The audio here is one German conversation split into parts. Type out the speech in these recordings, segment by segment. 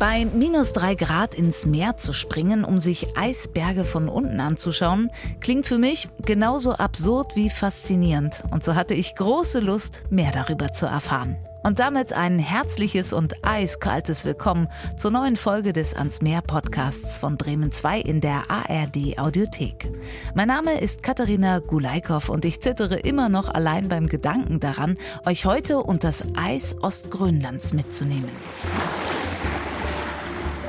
Bei minus drei Grad ins Meer zu springen, um sich Eisberge von unten anzuschauen, klingt für mich genauso absurd wie faszinierend. Und so hatte ich große Lust, mehr darüber zu erfahren. Und damit ein herzliches und eiskaltes Willkommen zur neuen Folge des Ans Meer Podcasts von Bremen 2 in der ARD Audiothek. Mein Name ist Katharina Gulaikow und ich zittere immer noch allein beim Gedanken daran, euch heute unter das Eis Ostgrönlands mitzunehmen.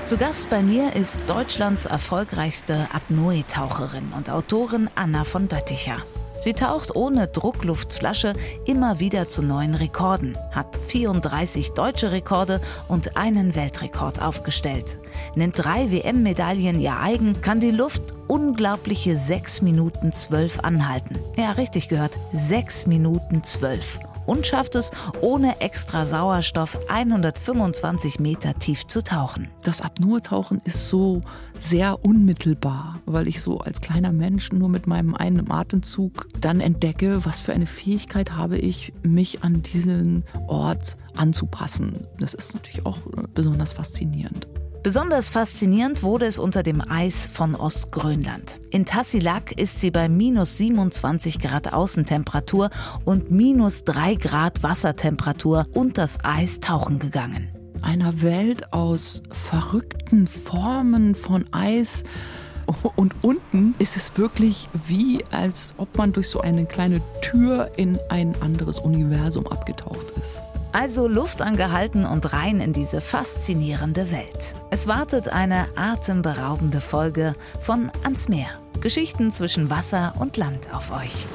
Zu Gast bei mir ist Deutschlands erfolgreichste Apnoe-Taucherin und Autorin Anna von Bötticher. Sie taucht ohne Druckluftflasche immer wieder zu neuen Rekorden, hat 34 deutsche Rekorde und einen Weltrekord aufgestellt. Nennt drei WM-Medaillen ihr eigen, kann die Luft unglaubliche 6 Minuten 12 anhalten. Ja, richtig gehört, 6 Minuten 12 und schafft es, ohne extra Sauerstoff 125 Meter tief zu tauchen. Das Apnoe-Tauchen ist so sehr unmittelbar, weil ich so als kleiner Mensch nur mit meinem einen Atemzug dann entdecke, was für eine Fähigkeit habe ich, mich an diesen Ort anzupassen. Das ist natürlich auch besonders faszinierend. Besonders faszinierend wurde es unter dem Eis von Ostgrönland. In Tassilak ist sie bei minus 27 Grad Außentemperatur und minus 3 Grad Wassertemperatur und das Eis tauchen gegangen. Einer Welt aus verrückten Formen von Eis. Und unten ist es wirklich wie, als ob man durch so eine kleine Tür in ein anderes Universum abgetaucht ist. Also Luft angehalten und rein in diese faszinierende Welt. Es wartet eine atemberaubende Folge von Ans Meer. Geschichten zwischen Wasser und Land auf euch.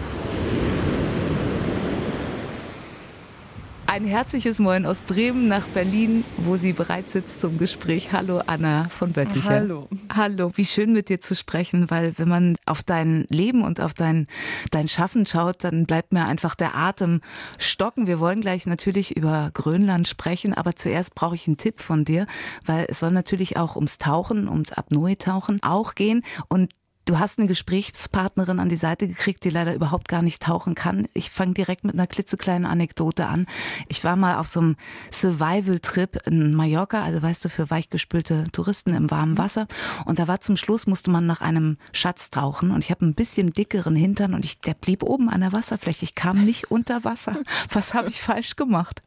Ein herzliches Moin aus Bremen nach Berlin, wo sie bereit sitzt zum Gespräch. Hallo Anna von Böttcher. Hallo. Hallo, wie schön mit dir zu sprechen, weil wenn man auf dein Leben und auf dein, dein Schaffen schaut, dann bleibt mir einfach der Atem stocken. Wir wollen gleich natürlich über Grönland sprechen, aber zuerst brauche ich einen Tipp von dir, weil es soll natürlich auch ums Tauchen, ums Apnoe-Tauchen auch gehen und Du hast eine Gesprächspartnerin an die Seite gekriegt, die leider überhaupt gar nicht tauchen kann. Ich fange direkt mit einer klitzekleinen Anekdote an. Ich war mal auf so einem Survival-Trip in Mallorca, also weißt du, für weichgespülte Touristen im warmen Wasser. Und da war zum Schluss, musste man nach einem Schatz tauchen. Und ich habe ein bisschen dickeren Hintern und ich, der blieb oben an der Wasserfläche. Ich kam nicht unter Wasser. Was habe ich falsch gemacht?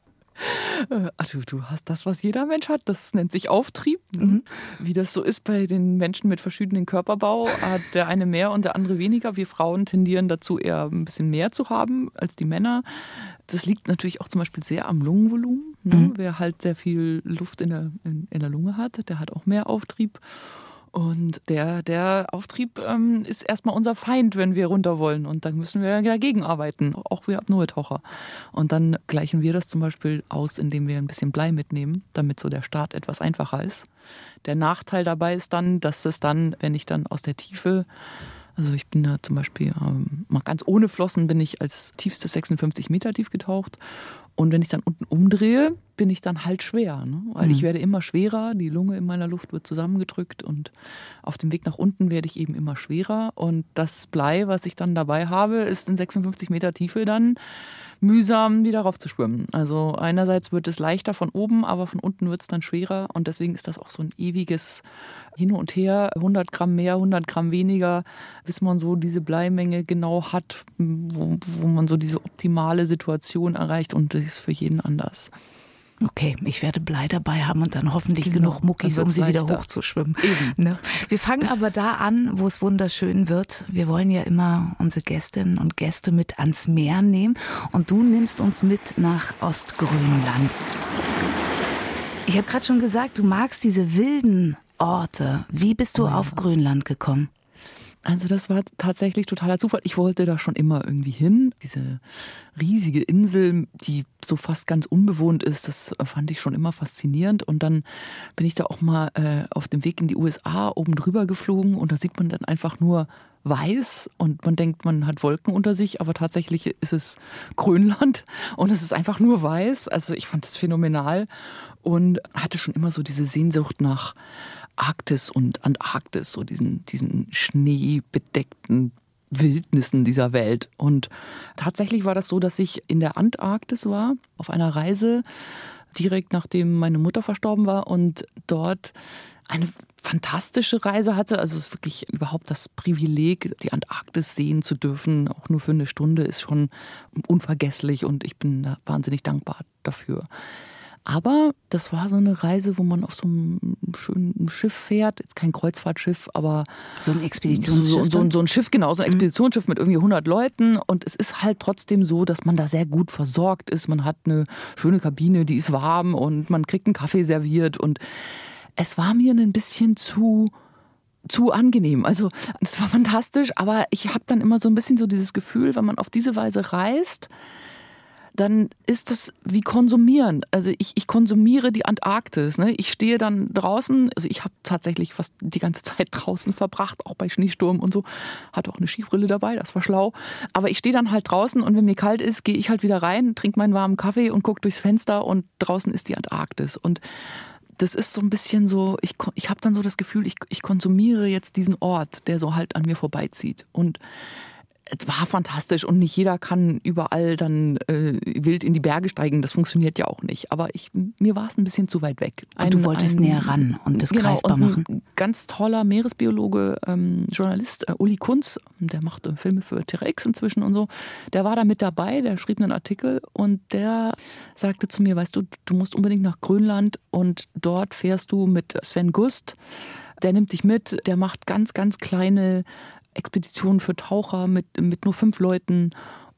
Also du hast das, was jeder Mensch hat. Das nennt sich Auftrieb. Ne? Mhm. Wie das so ist bei den Menschen mit verschiedenen Körperbau, hat der eine mehr und der andere weniger. Wir Frauen tendieren dazu, eher ein bisschen mehr zu haben als die Männer. Das liegt natürlich auch zum Beispiel sehr am Lungenvolumen. Ne? Mhm. Wer halt sehr viel Luft in der, in, in der Lunge hat, der hat auch mehr Auftrieb. Und der, der Auftrieb ähm, ist erstmal unser Feind, wenn wir runter wollen. Und dann müssen wir dagegen arbeiten, auch wir Apnoe-Taucher. Und dann gleichen wir das zum Beispiel aus, indem wir ein bisschen Blei mitnehmen, damit so der Start etwas einfacher ist. Der Nachteil dabei ist dann, dass es dann, wenn ich dann aus der Tiefe also ich bin da zum Beispiel ähm, mal ganz ohne Flossen bin ich als tiefstes 56 Meter tief getaucht. Und wenn ich dann unten umdrehe, bin ich dann halt schwer. Ne? Weil mhm. ich werde immer schwerer, die Lunge in meiner Luft wird zusammengedrückt und auf dem Weg nach unten werde ich eben immer schwerer. Und das Blei, was ich dann dabei habe, ist in 56 Meter Tiefe dann mühsam wieder rauf zu schwimmen. Also einerseits wird es leichter von oben, aber von unten wird es dann schwerer und deswegen ist das auch so ein ewiges Hin und Her, 100 Gramm mehr, 100 Gramm weniger, bis man so diese Bleimenge genau hat, wo, wo man so diese optimale Situation erreicht und das ist für jeden anders. Okay, ich werde Blei dabei haben und dann hoffentlich genau, genug Muckis, um sie wieder hochzuschwimmen. Ne? Wir fangen aber da an, wo es wunderschön wird. Wir wollen ja immer unsere Gästinnen und Gäste mit ans Meer nehmen und du nimmst uns mit nach Ostgrönland. Ich habe gerade schon gesagt, du magst diese wilden Orte. Wie bist du oh ja. auf Grönland gekommen? Also das war tatsächlich totaler Zufall. Ich wollte da schon immer irgendwie hin. Diese riesige Insel, die so fast ganz unbewohnt ist, das fand ich schon immer faszinierend. Und dann bin ich da auch mal äh, auf dem Weg in die USA oben drüber geflogen und da sieht man dann einfach nur weiß und man denkt, man hat Wolken unter sich, aber tatsächlich ist es Grönland und es ist einfach nur weiß. Also ich fand es phänomenal und hatte schon immer so diese Sehnsucht nach Arktis und Antarktis, so diesen, diesen schneebedeckten Wildnissen dieser Welt. Und tatsächlich war das so, dass ich in der Antarktis war, auf einer Reise direkt nachdem meine Mutter verstorben war und dort eine fantastische Reise hatte. Also wirklich überhaupt das Privileg, die Antarktis sehen zu dürfen, auch nur für eine Stunde, ist schon unvergesslich und ich bin wahnsinnig dankbar dafür. Aber das war so eine Reise, wo man auf so einem schönen Schiff fährt. Jetzt kein Kreuzfahrtschiff, aber. So ein Expeditionsschiff. So, so, so ein Schiff, genau, so ein mhm. Expeditionsschiff mit irgendwie 100 Leuten. Und es ist halt trotzdem so, dass man da sehr gut versorgt ist. Man hat eine schöne Kabine, die ist warm und man kriegt einen Kaffee serviert. Und es war mir ein bisschen zu zu angenehm. Also es war fantastisch, aber ich habe dann immer so ein bisschen so dieses Gefühl, wenn man auf diese Weise reist, dann ist das wie konsumieren. Also ich, ich konsumiere die Antarktis. Ne? Ich stehe dann draußen, also ich habe tatsächlich fast die ganze Zeit draußen verbracht, auch bei Schneesturm und so. Hatte auch eine Skibrille dabei, das war schlau. Aber ich stehe dann halt draußen und wenn mir kalt ist, gehe ich halt wieder rein, trinke meinen warmen Kaffee und gucke durchs Fenster und draußen ist die Antarktis. Und das ist so ein bisschen so, ich, ich habe dann so das Gefühl, ich, ich konsumiere jetzt diesen Ort, der so halt an mir vorbeizieht. Und es war fantastisch und nicht jeder kann überall dann äh, wild in die Berge steigen. Das funktioniert ja auch nicht. Aber ich, mir war es ein bisschen zu weit weg. Ein, und du wolltest ein, näher ran und das genau, greifbar machen. Ein ganz toller Meeresbiologe, ähm, Journalist, äh, Uli Kunz, der macht äh, Filme für T-Rex inzwischen und so. Der war da mit dabei, der schrieb einen Artikel und der sagte zu mir, weißt du, du musst unbedingt nach Grönland und dort fährst du mit Sven Gust der nimmt dich mit, der macht ganz, ganz kleine Expedition für Taucher mit, mit nur fünf Leuten.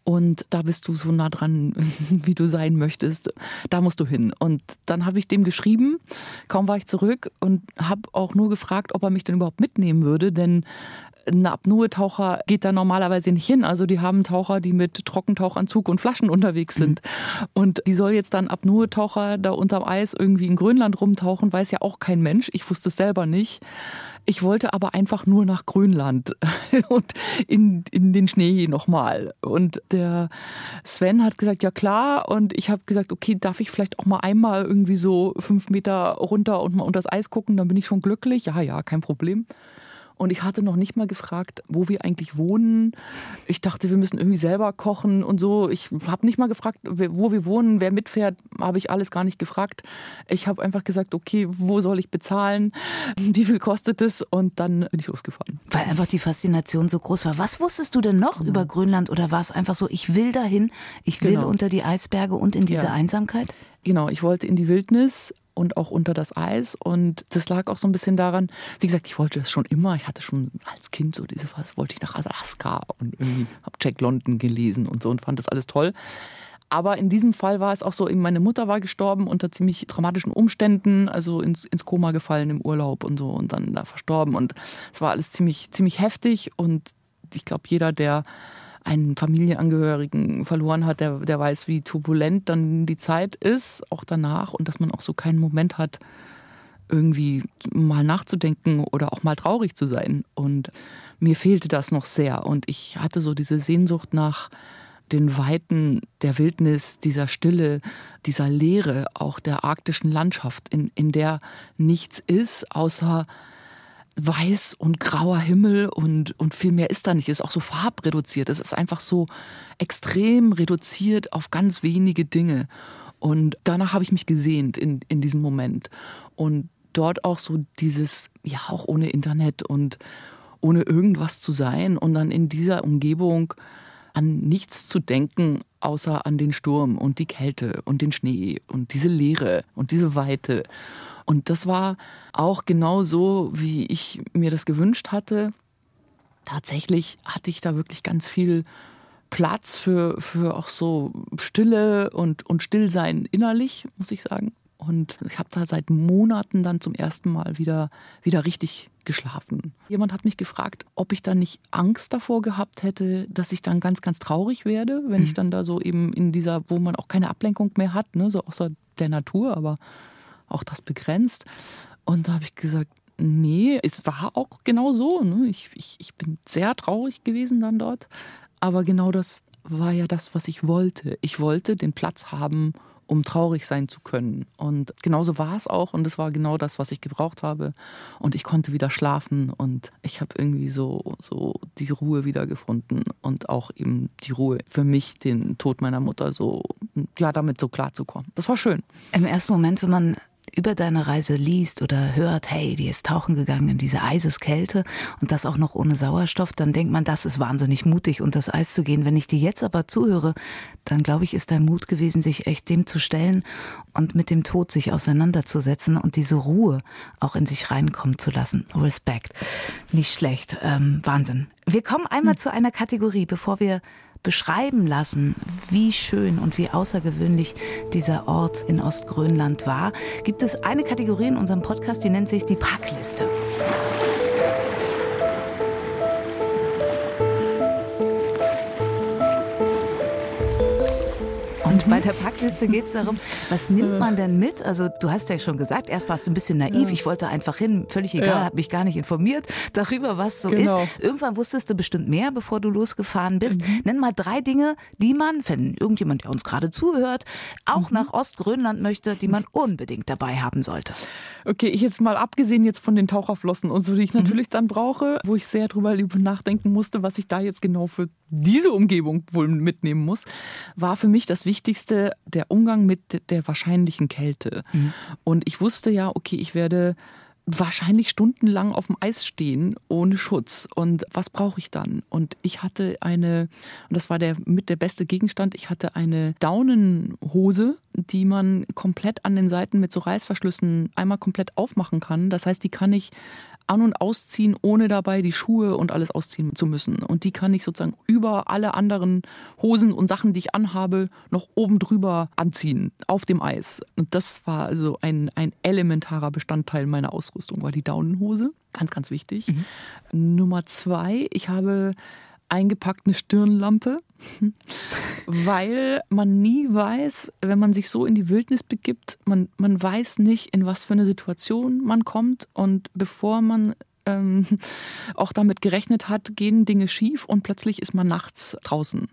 Und da bist du so nah dran, wie du sein möchtest. Da musst du hin. Und dann habe ich dem geschrieben. Kaum war ich zurück und habe auch nur gefragt, ob er mich denn überhaupt mitnehmen würde. Denn ein Apnoe-Taucher geht da normalerweise nicht hin. Also die haben Taucher, die mit Trockentauchanzug und Flaschen unterwegs sind. Mhm. Und wie soll jetzt dann Apnoe-Taucher da unterm Eis irgendwie in Grönland rumtauchen, weiß ja auch kein Mensch. Ich wusste es selber nicht. Ich wollte aber einfach nur nach Grönland und in, in den Schnee nochmal. Und der Sven hat gesagt, ja klar. Und ich habe gesagt, okay, darf ich vielleicht auch mal einmal irgendwie so fünf Meter runter und mal unter das Eis gucken, dann bin ich schon glücklich. Ja, ja, kein Problem. Und ich hatte noch nicht mal gefragt, wo wir eigentlich wohnen. Ich dachte, wir müssen irgendwie selber kochen und so. Ich habe nicht mal gefragt, wo wir wohnen, wer mitfährt, habe ich alles gar nicht gefragt. Ich habe einfach gesagt, okay, wo soll ich bezahlen? Wie viel kostet es? Und dann bin ich losgefahren. Weil einfach die Faszination so groß war. Was wusstest du denn noch genau. über Grönland oder war es einfach so, ich will dahin, ich will genau. unter die Eisberge und in diese ja. Einsamkeit? Genau, ich wollte in die Wildnis, und auch unter das Eis. Und das lag auch so ein bisschen daran, wie gesagt, ich wollte das schon immer. Ich hatte schon als Kind so diese Phase, wollte ich nach Alaska und irgendwie habe Jack London gelesen und so und fand das alles toll. Aber in diesem Fall war es auch so, meine Mutter war gestorben unter ziemlich dramatischen Umständen, also ins, ins Koma gefallen im Urlaub und so und dann da verstorben. Und es war alles ziemlich, ziemlich heftig. Und ich glaube, jeder, der einen Familienangehörigen verloren hat, der, der weiß, wie turbulent dann die Zeit ist, auch danach, und dass man auch so keinen Moment hat, irgendwie mal nachzudenken oder auch mal traurig zu sein. Und mir fehlte das noch sehr. Und ich hatte so diese Sehnsucht nach den Weiten der Wildnis, dieser Stille, dieser Leere auch der arktischen Landschaft, in, in der nichts ist, außer weiß und grauer Himmel und, und viel mehr ist da nicht. Es ist auch so farbreduziert. Es ist einfach so extrem reduziert auf ganz wenige Dinge. Und danach habe ich mich gesehnt in, in diesem Moment. Und dort auch so dieses, ja, auch ohne Internet und ohne irgendwas zu sein und dann in dieser Umgebung an nichts zu denken, außer an den Sturm und die Kälte und den Schnee und diese Leere und diese Weite. Und das war auch genau so, wie ich mir das gewünscht hatte. Tatsächlich hatte ich da wirklich ganz viel Platz für, für auch so Stille und, und Stillsein innerlich, muss ich sagen. Und ich habe da seit Monaten dann zum ersten Mal wieder, wieder richtig geschlafen. Jemand hat mich gefragt, ob ich dann nicht Angst davor gehabt hätte, dass ich dann ganz, ganz traurig werde, wenn mhm. ich dann da so eben in dieser, wo man auch keine Ablenkung mehr hat, ne, so außer der Natur, aber auch das begrenzt. Und da habe ich gesagt, nee, es war auch genau so. Ne? Ich, ich, ich bin sehr traurig gewesen dann dort. Aber genau das war ja das, was ich wollte. Ich wollte den Platz haben, um traurig sein zu können. Und genauso war es auch. Und es war genau das, was ich gebraucht habe. Und ich konnte wieder schlafen. Und ich habe irgendwie so, so die Ruhe wiedergefunden. Und auch eben die Ruhe für mich, den Tod meiner Mutter so ja, damit so klarzukommen. Das war schön. Im ersten Moment, wenn man über deine Reise liest oder hört, hey, die ist tauchen gegangen in diese Eiseskälte und das auch noch ohne Sauerstoff, dann denkt man, das ist wahnsinnig mutig, unter das Eis zu gehen. Wenn ich dir jetzt aber zuhöre, dann glaube ich, ist dein Mut gewesen, sich echt dem zu stellen und mit dem Tod sich auseinanderzusetzen und diese Ruhe auch in sich reinkommen zu lassen. Respekt. Nicht schlecht. Ähm, Wahnsinn. Wir kommen einmal hm. zu einer Kategorie, bevor wir beschreiben lassen, wie schön und wie außergewöhnlich dieser Ort in Ostgrönland war, gibt es eine Kategorie in unserem Podcast, die nennt sich die Packliste. Und bei der Packliste geht es darum, was nimmt man denn mit? Also du hast ja schon gesagt, erst warst du ein bisschen naiv, ja. ich wollte einfach hin, völlig egal, ja. habe mich gar nicht informiert darüber, was so genau. ist. Irgendwann wusstest du bestimmt mehr, bevor du losgefahren bist. Mhm. Nenn mal drei Dinge, die man, wenn irgendjemand, der uns gerade zuhört, auch mhm. nach Ostgrönland möchte, die man unbedingt dabei haben sollte. Okay, ich jetzt mal abgesehen jetzt von den Taucherflossen und so, die ich mhm. natürlich mhm. dann brauche, wo ich sehr drüber nachdenken musste, was ich da jetzt genau für diese Umgebung wohl mitnehmen muss, war für mich das Wichtigste der Umgang mit der wahrscheinlichen Kälte. Mhm. Und ich wusste ja, okay, ich werde wahrscheinlich stundenlang auf dem Eis stehen ohne Schutz. Und was brauche ich dann? Und ich hatte eine, und das war der mit der beste Gegenstand, ich hatte eine Daunenhose, die man komplett an den Seiten mit so Reißverschlüssen einmal komplett aufmachen kann. Das heißt, die kann ich an- und ausziehen, ohne dabei die Schuhe und alles ausziehen zu müssen. Und die kann ich sozusagen über alle anderen Hosen und Sachen, die ich anhabe, noch oben drüber anziehen, auf dem Eis. Und das war also ein, ein elementarer Bestandteil meiner Ausrüstung, war die Daunenhose. Ganz, ganz wichtig. Mhm. Nummer zwei, ich habe eingepackt eine Stirnlampe, weil man nie weiß, wenn man sich so in die Wildnis begibt, man, man weiß nicht, in was für eine Situation man kommt und bevor man ähm, auch damit gerechnet hat, gehen Dinge schief und plötzlich ist man nachts draußen.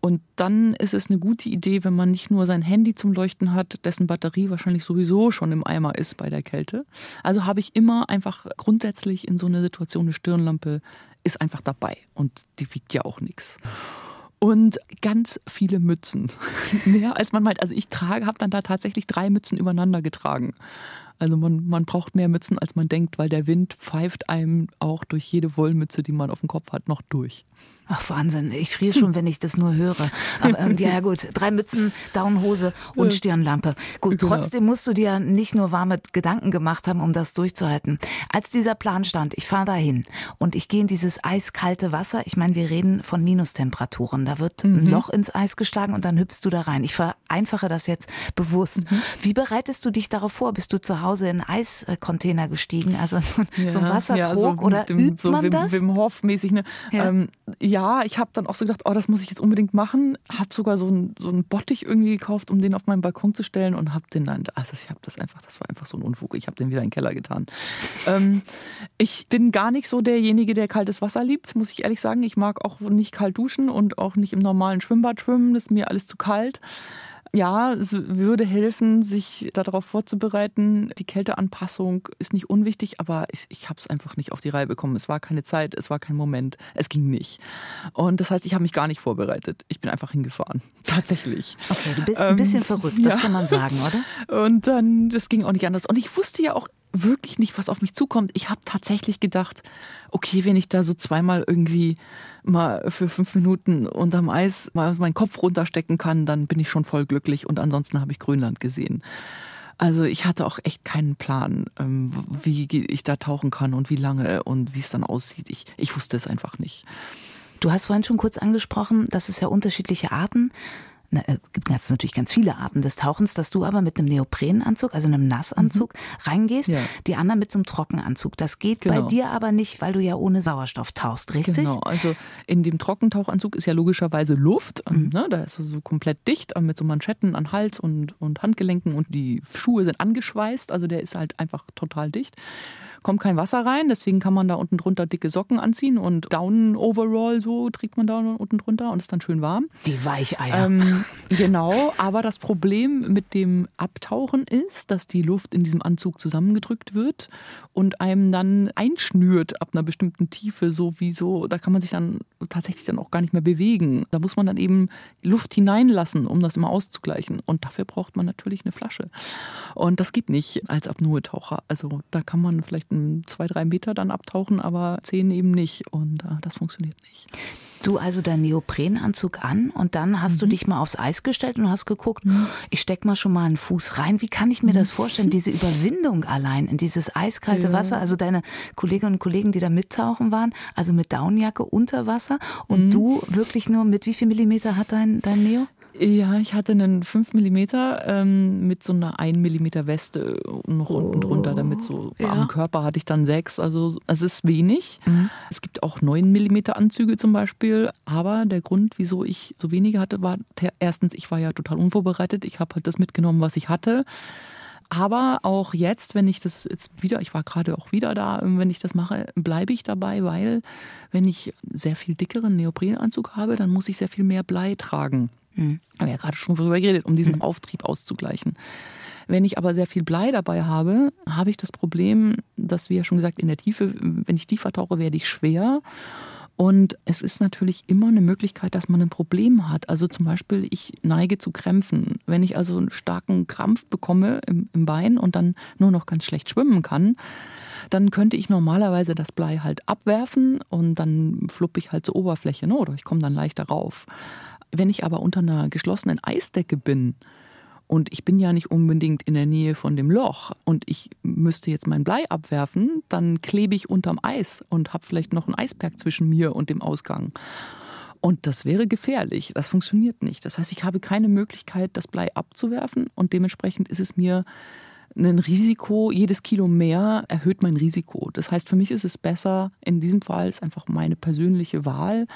Und dann ist es eine gute Idee, wenn man nicht nur sein Handy zum Leuchten hat, dessen Batterie wahrscheinlich sowieso schon im Eimer ist bei der Kälte. Also habe ich immer einfach grundsätzlich in so einer Situation eine Stirnlampe ist einfach dabei und die wiegt ja auch nichts. Und ganz viele Mützen. Mehr als man meint. Also ich trage, habe dann da tatsächlich drei Mützen übereinander getragen. Also man, man braucht mehr Mützen, als man denkt, weil der Wind pfeift einem auch durch jede Wollmütze, die man auf dem Kopf hat, noch durch. Ach Wahnsinn, ich friere schon, wenn ich das nur höre. Aber ähm, ja gut, drei Mützen, Daunenhose und Stirnlampe. Gut, genau. trotzdem musst du dir nicht nur warme Gedanken gemacht haben, um das durchzuhalten. Als dieser Plan stand, ich fahre dahin und ich gehe in dieses eiskalte Wasser. Ich meine, wir reden von Minustemperaturen. Da wird mhm. ein Loch ins Eis geschlagen und dann hüpfst du da rein. Ich vereinfache das jetzt bewusst. Mhm. Wie bereitest du dich darauf vor? Bist du zu Hause in einen Eiscontainer gestiegen? Also so, ja, so ein Wassertrog ja, so oder dem, übt so man Wim, das? Wim Hof mäßig. Ne? Ja. Ähm, ja, ich habe dann auch so gedacht, oh, das muss ich jetzt unbedingt machen. Habe sogar so einen so Bottich irgendwie gekauft, um den auf meinen Balkon zu stellen und habe den dann, also ich habe das einfach, das war einfach so ein Unfug. Ich habe den wieder in den Keller getan. ähm, ich bin gar nicht so derjenige, der kaltes Wasser liebt, muss ich ehrlich sagen. Ich mag auch nicht kalt duschen und auch nicht im normalen Schwimmbad schwimmen. Das ist mir alles zu kalt ja, es würde helfen, sich darauf vorzubereiten. Die Kälteanpassung ist nicht unwichtig, aber ich, ich habe es einfach nicht auf die Reihe bekommen. Es war keine Zeit, es war kein Moment, es ging nicht. Und das heißt, ich habe mich gar nicht vorbereitet. Ich bin einfach hingefahren. Tatsächlich. Okay, du bist ein bisschen ähm, verrückt, das ja. kann man sagen, oder? Und dann, das ging auch nicht anders. Und ich wusste ja auch wirklich nicht, was auf mich zukommt. Ich habe tatsächlich gedacht, okay, wenn ich da so zweimal irgendwie mal für fünf Minuten unterm Eis mal meinen Kopf runterstecken kann, dann bin ich schon voll glücklich und ansonsten habe ich Grönland gesehen. Also ich hatte auch echt keinen Plan, ähm, wie ich da tauchen kann und wie lange und wie es dann aussieht. Ich, ich wusste es einfach nicht. Du hast vorhin schon kurz angesprochen, dass es ja unterschiedliche Arten na, äh, gibt es natürlich ganz viele Arten des Tauchens, dass du aber mit einem Neoprenanzug, also einem Nassanzug, mhm. reingehst, ja. die anderen mit so einem Trockenanzug. Das geht genau. bei dir aber nicht, weil du ja ohne Sauerstoff tauchst, richtig? Genau, also in dem Trockentauchanzug ist ja logischerweise Luft, mhm. ne, da ist so komplett dicht mit so Manschetten an Hals und, und Handgelenken und die Schuhe sind angeschweißt, also der ist halt einfach total dicht kommt kein Wasser rein, deswegen kann man da unten drunter dicke Socken anziehen und Down Overall so trägt man da unten drunter und ist dann schön warm. Die Weicheier. Ähm, genau, aber das Problem mit dem Abtauchen ist, dass die Luft in diesem Anzug zusammengedrückt wird und einem dann einschnürt ab einer bestimmten Tiefe, so wie so, da kann man sich dann tatsächlich dann auch gar nicht mehr bewegen. Da muss man dann eben Luft hineinlassen, um das immer auszugleichen. Und dafür braucht man natürlich eine Flasche. Und das geht nicht als Apnoe-Taucher. Also da kann man vielleicht zwei, drei Meter dann abtauchen, aber zehn eben nicht. Und äh, das funktioniert nicht. Du also deinen Neoprenanzug an und dann hast mhm. du dich mal aufs Eis gestellt und hast geguckt, mhm. ich steck mal schon mal einen Fuß rein. Wie kann ich mir das vorstellen? Diese Überwindung allein in dieses eiskalte ja. Wasser. Also deine Kolleginnen und Kollegen, die da mittauchen waren, also mit Downjacke unter Wasser und mhm. du wirklich nur mit wie viel Millimeter hat dein, dein Neo? Ja, ich hatte einen 5 mm ähm, mit so einer 1 mm Weste noch oh, unten drunter, damit so ja. am Körper hatte ich dann 6. Also es ist wenig. Mhm. Es gibt auch 9 mm Anzüge zum Beispiel. Aber der Grund, wieso ich so wenige hatte, war erstens, ich war ja total unvorbereitet. Ich habe halt das mitgenommen, was ich hatte. Aber auch jetzt, wenn ich das jetzt wieder, ich war gerade auch wieder da, wenn ich das mache, bleibe ich dabei, weil wenn ich sehr viel dickeren Neoprenanzug habe, dann muss ich sehr viel mehr Blei tragen. Mhm. Haben wir ja gerade schon darüber geredet, um diesen mhm. Auftrieb auszugleichen. Wenn ich aber sehr viel Blei dabei habe, habe ich das Problem, dass wir ja schon gesagt, in der Tiefe, wenn ich tiefer tauche, werde ich schwer. Und es ist natürlich immer eine Möglichkeit, dass man ein Problem hat. Also zum Beispiel, ich neige zu Krämpfen. Wenn ich also einen starken Krampf bekomme im, im Bein und dann nur noch ganz schlecht schwimmen kann, dann könnte ich normalerweise das Blei halt abwerfen und dann fluppe ich halt zur Oberfläche ne? oder ich komme dann leichter rauf. Wenn ich aber unter einer geschlossenen Eisdecke bin, und ich bin ja nicht unbedingt in der Nähe von dem Loch und ich müsste jetzt mein Blei abwerfen, dann klebe ich unterm Eis und habe vielleicht noch einen Eisberg zwischen mir und dem Ausgang. Und das wäre gefährlich. Das funktioniert nicht. Das heißt, ich habe keine Möglichkeit, das Blei abzuwerfen und dementsprechend ist es mir ein Risiko, jedes Kilo mehr erhöht mein Risiko. Das heißt, für mich ist es besser, in diesem Fall ist einfach meine persönliche Wahl,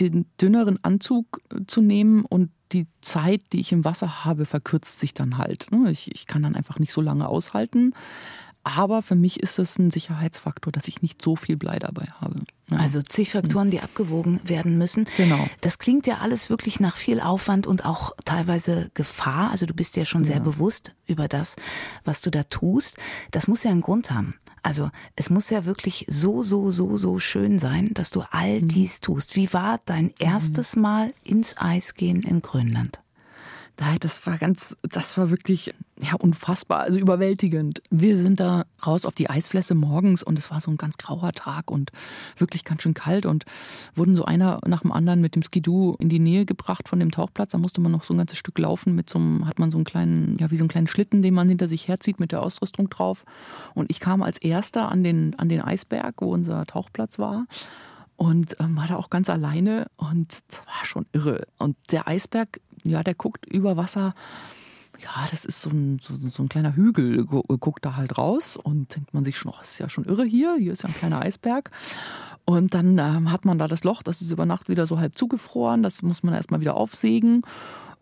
den dünneren Anzug zu nehmen und die Zeit, die ich im Wasser habe, verkürzt sich dann halt. Ich, ich kann dann einfach nicht so lange aushalten. Aber für mich ist es ein Sicherheitsfaktor, dass ich nicht so viel Blei dabei habe. Ja. Also zig Faktoren, die abgewogen werden müssen. Genau. Das klingt ja alles wirklich nach viel Aufwand und auch teilweise Gefahr. Also du bist ja schon sehr ja. bewusst über das, was du da tust. Das muss ja einen Grund haben. Also es muss ja wirklich so, so, so, so schön sein, dass du all mhm. dies tust. Wie war dein mhm. erstes Mal ins Eis gehen in Grönland? Das war ganz, das war wirklich ja, unfassbar, also überwältigend. Wir sind da raus auf die Eisfläche morgens und es war so ein ganz grauer Tag und wirklich ganz schön kalt und wurden so einer nach dem anderen mit dem Skidoo in die Nähe gebracht von dem Tauchplatz. Da musste man noch so ein ganzes Stück laufen mit so einem, hat man so einen kleinen, ja, wie so einen kleinen Schlitten, den man hinter sich herzieht mit der Ausrüstung drauf. Und ich kam als erster an den, an den Eisberg, wo unser Tauchplatz war und ähm, war da auch ganz alleine und das war schon irre. Und der Eisberg, ja, der guckt über Wasser. Ja, das ist so ein, so, so ein kleiner Hügel, guckt da halt raus und denkt man sich schon, oh, ist ja schon irre hier, hier ist ja ein kleiner Eisberg. Und dann ähm, hat man da das Loch, das ist über Nacht wieder so halb zugefroren, das muss man erstmal wieder aufsägen.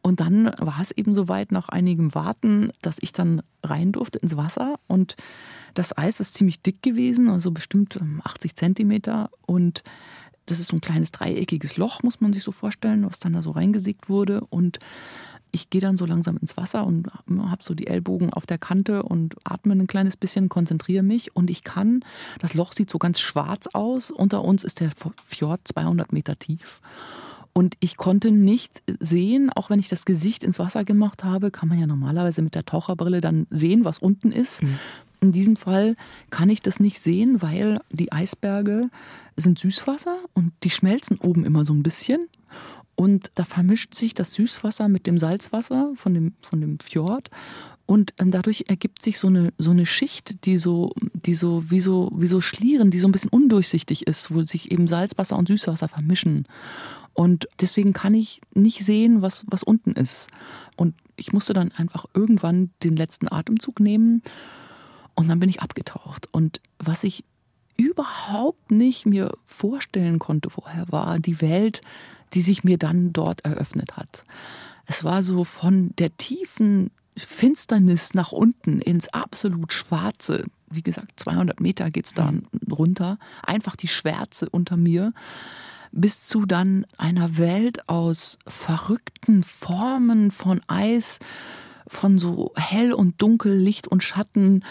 Und dann war es eben so weit nach einigem Warten, dass ich dann rein durfte ins Wasser und das Eis ist ziemlich dick gewesen, also bestimmt 80 ähm, Zentimeter. Und das ist so ein kleines dreieckiges Loch, muss man sich so vorstellen, was dann da so reingesägt wurde. Und ich gehe dann so langsam ins Wasser und habe so die Ellbogen auf der Kante und atme ein kleines bisschen, konzentriere mich und ich kann, das Loch sieht so ganz schwarz aus. Unter uns ist der Fjord 200 Meter tief. Und ich konnte nicht sehen, auch wenn ich das Gesicht ins Wasser gemacht habe, kann man ja normalerweise mit der Taucherbrille dann sehen, was unten ist. Mhm. In diesem Fall kann ich das nicht sehen, weil die Eisberge sind Süßwasser und die schmelzen oben immer so ein bisschen. Und da vermischt sich das Süßwasser mit dem Salzwasser von dem, von dem Fjord. Und dadurch ergibt sich so eine, so eine Schicht, die so, die so, wie so, wie so Schlieren, die so ein bisschen undurchsichtig ist, wo sich eben Salzwasser und Süßwasser vermischen. Und deswegen kann ich nicht sehen, was, was unten ist. Und ich musste dann einfach irgendwann den letzten Atemzug nehmen und dann bin ich abgetaucht. Und was ich überhaupt nicht mir vorstellen konnte vorher, war die Welt, die sich mir dann dort eröffnet hat. Es war so von der tiefen Finsternis nach unten ins absolut Schwarze. Wie gesagt, 200 Meter geht es da mhm. runter. Einfach die Schwärze unter mir. Bis zu dann einer Welt aus verrückten Formen von Eis, von so hell und dunkel, Licht und Schatten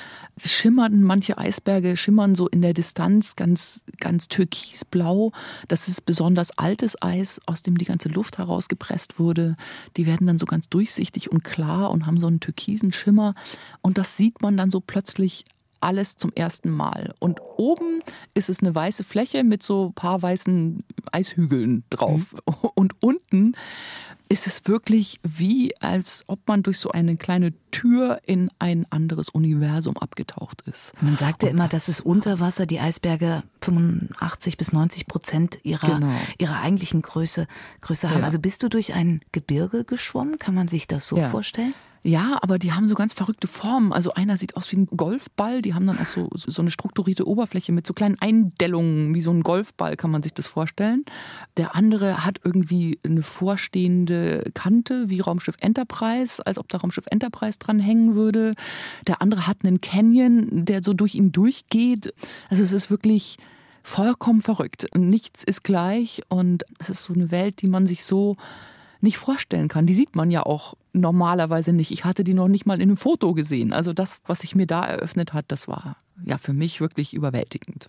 schimmerten manche Eisberge schimmern so in der Distanz ganz ganz türkisblau. Das ist besonders altes Eis, aus dem die ganze Luft herausgepresst wurde. Die werden dann so ganz durchsichtig und klar und haben so einen türkisen Schimmer und das sieht man dann so plötzlich alles zum ersten Mal. Und oben ist es eine weiße Fläche mit so ein paar weißen Eishügeln drauf. Mhm. Und unten ist es wirklich wie, als ob man durch so eine kleine Tür in ein anderes Universum abgetaucht ist. Man sagt ja immer, dass es unter Wasser die Eisberge 85 bis 90 Prozent ihrer, genau. ihrer eigentlichen Größe, Größe haben. Ja. Also bist du durch ein Gebirge geschwommen? Kann man sich das so ja. vorstellen? Ja, aber die haben so ganz verrückte Formen. Also einer sieht aus wie ein Golfball. Die haben dann auch so, so eine strukturierte Oberfläche mit so kleinen Eindellungen, wie so ein Golfball kann man sich das vorstellen. Der andere hat irgendwie eine vorstehende Kante wie Raumschiff Enterprise, als ob da Raumschiff Enterprise dran hängen würde. Der andere hat einen Canyon, der so durch ihn durchgeht. Also es ist wirklich vollkommen verrückt. Nichts ist gleich und es ist so eine Welt, die man sich so nicht vorstellen kann. Die sieht man ja auch normalerweise nicht. Ich hatte die noch nicht mal in einem Foto gesehen. Also das, was sich mir da eröffnet hat, das war ja für mich wirklich überwältigend.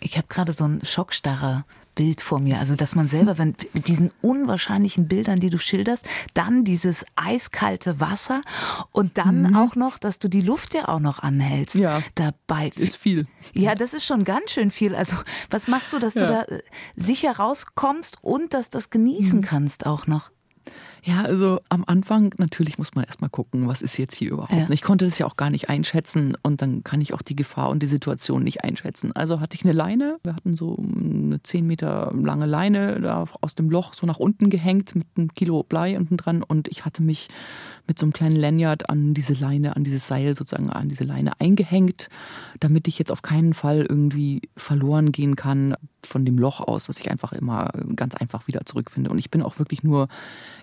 Ich habe gerade so ein schockstarrer Bild vor mir. Also, dass man selber, wenn mit diesen unwahrscheinlichen Bildern, die du schilderst, dann dieses eiskalte Wasser und dann mhm. auch noch, dass du die Luft ja auch noch anhältst. Ja. Dabei. Ist viel. Ja, das ist schon ganz schön viel. Also, was machst du, dass ja. du da äh, sicher rauskommst und dass das genießen mhm. kannst auch noch? Ja, also am Anfang natürlich muss man erstmal gucken, was ist jetzt hier überhaupt. Ja. Ich konnte das ja auch gar nicht einschätzen und dann kann ich auch die Gefahr und die Situation nicht einschätzen. Also hatte ich eine Leine, wir hatten so eine zehn Meter lange Leine da aus dem Loch so nach unten gehängt mit einem Kilo Blei unten dran und ich hatte mich mit so einem kleinen Lanyard an diese Leine, an dieses Seil sozusagen an diese Leine eingehängt, damit ich jetzt auf keinen Fall irgendwie verloren gehen kann von dem Loch aus, dass ich einfach immer ganz einfach wieder zurückfinde. Und ich bin auch wirklich nur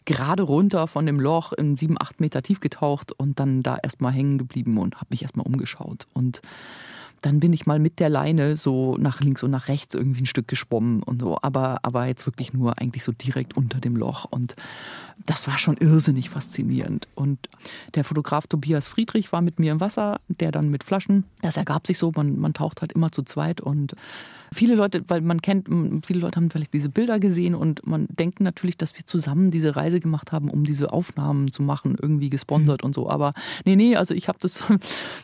gerade runter von dem Loch in sieben, acht Meter tief getaucht und dann da erstmal hängen geblieben und habe mich erstmal umgeschaut. Und dann bin ich mal mit der Leine so nach links und nach rechts irgendwie ein Stück geschwommen und so, aber, aber jetzt wirklich nur eigentlich so direkt unter dem Loch. Und das war schon irrsinnig faszinierend. Und der Fotograf Tobias Friedrich war mit mir im Wasser, der dann mit Flaschen. Das ergab sich so, man, man taucht halt immer zu zweit und viele Leute, weil man kennt, viele Leute haben vielleicht diese Bilder gesehen und man denkt natürlich, dass wir zusammen diese Reise gemacht haben, um diese Aufnahmen zu machen, irgendwie gesponsert mhm. und so. Aber nee, nee, also ich habe das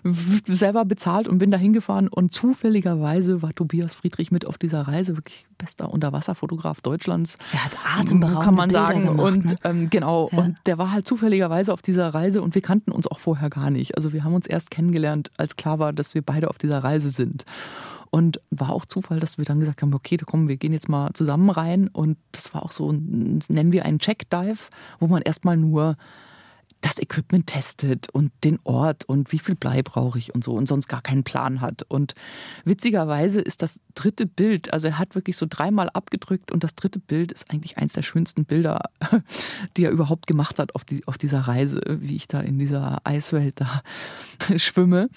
selber bezahlt und bin da hingefahren und zufälligerweise war Tobias Friedrich mit auf dieser Reise, wirklich bester Unterwasserfotograf Deutschlands. Er hat atemberaubende kann man sagen. Gemacht, und ne? ähm, genau, ja. und der war halt zufälligerweise auf dieser Reise und wir kannten uns auch vorher gar nicht. Also wir haben uns erst kennengelernt, als klar war, dass wir beide auf dieser Reise sind. Und war auch Zufall, dass wir dann gesagt haben, okay, komm, wir gehen jetzt mal zusammen rein. Und das war auch so, nennen wir einen Check-Dive, wo man erstmal nur das Equipment testet und den Ort und wie viel Blei brauche ich und so und sonst gar keinen Plan hat. Und witzigerweise ist das dritte Bild, also er hat wirklich so dreimal abgedrückt und das dritte Bild ist eigentlich eins der schönsten Bilder, die er überhaupt gemacht hat auf, die, auf dieser Reise, wie ich da in dieser Eiswelt da schwimme.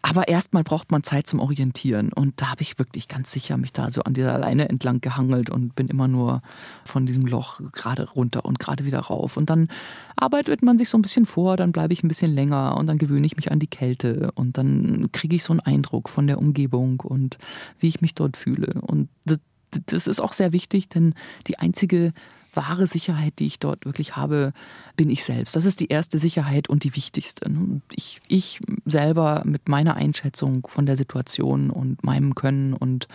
Aber erstmal braucht man Zeit zum Orientieren und da habe ich wirklich ganz sicher mich da so an dieser Leine entlang gehangelt und bin immer nur von diesem Loch gerade runter und gerade wieder rauf. Und dann arbeitet man sich so ein bisschen vor, dann bleibe ich ein bisschen länger und dann gewöhne ich mich an die Kälte und dann kriege ich so einen Eindruck von der Umgebung und wie ich mich dort fühle. Und das, das ist auch sehr wichtig, denn die einzige wahre Sicherheit, die ich dort wirklich habe, bin ich selbst. Das ist die erste Sicherheit und die wichtigste. Ich, ich selber mit meiner Einschätzung von der Situation und meinem Können und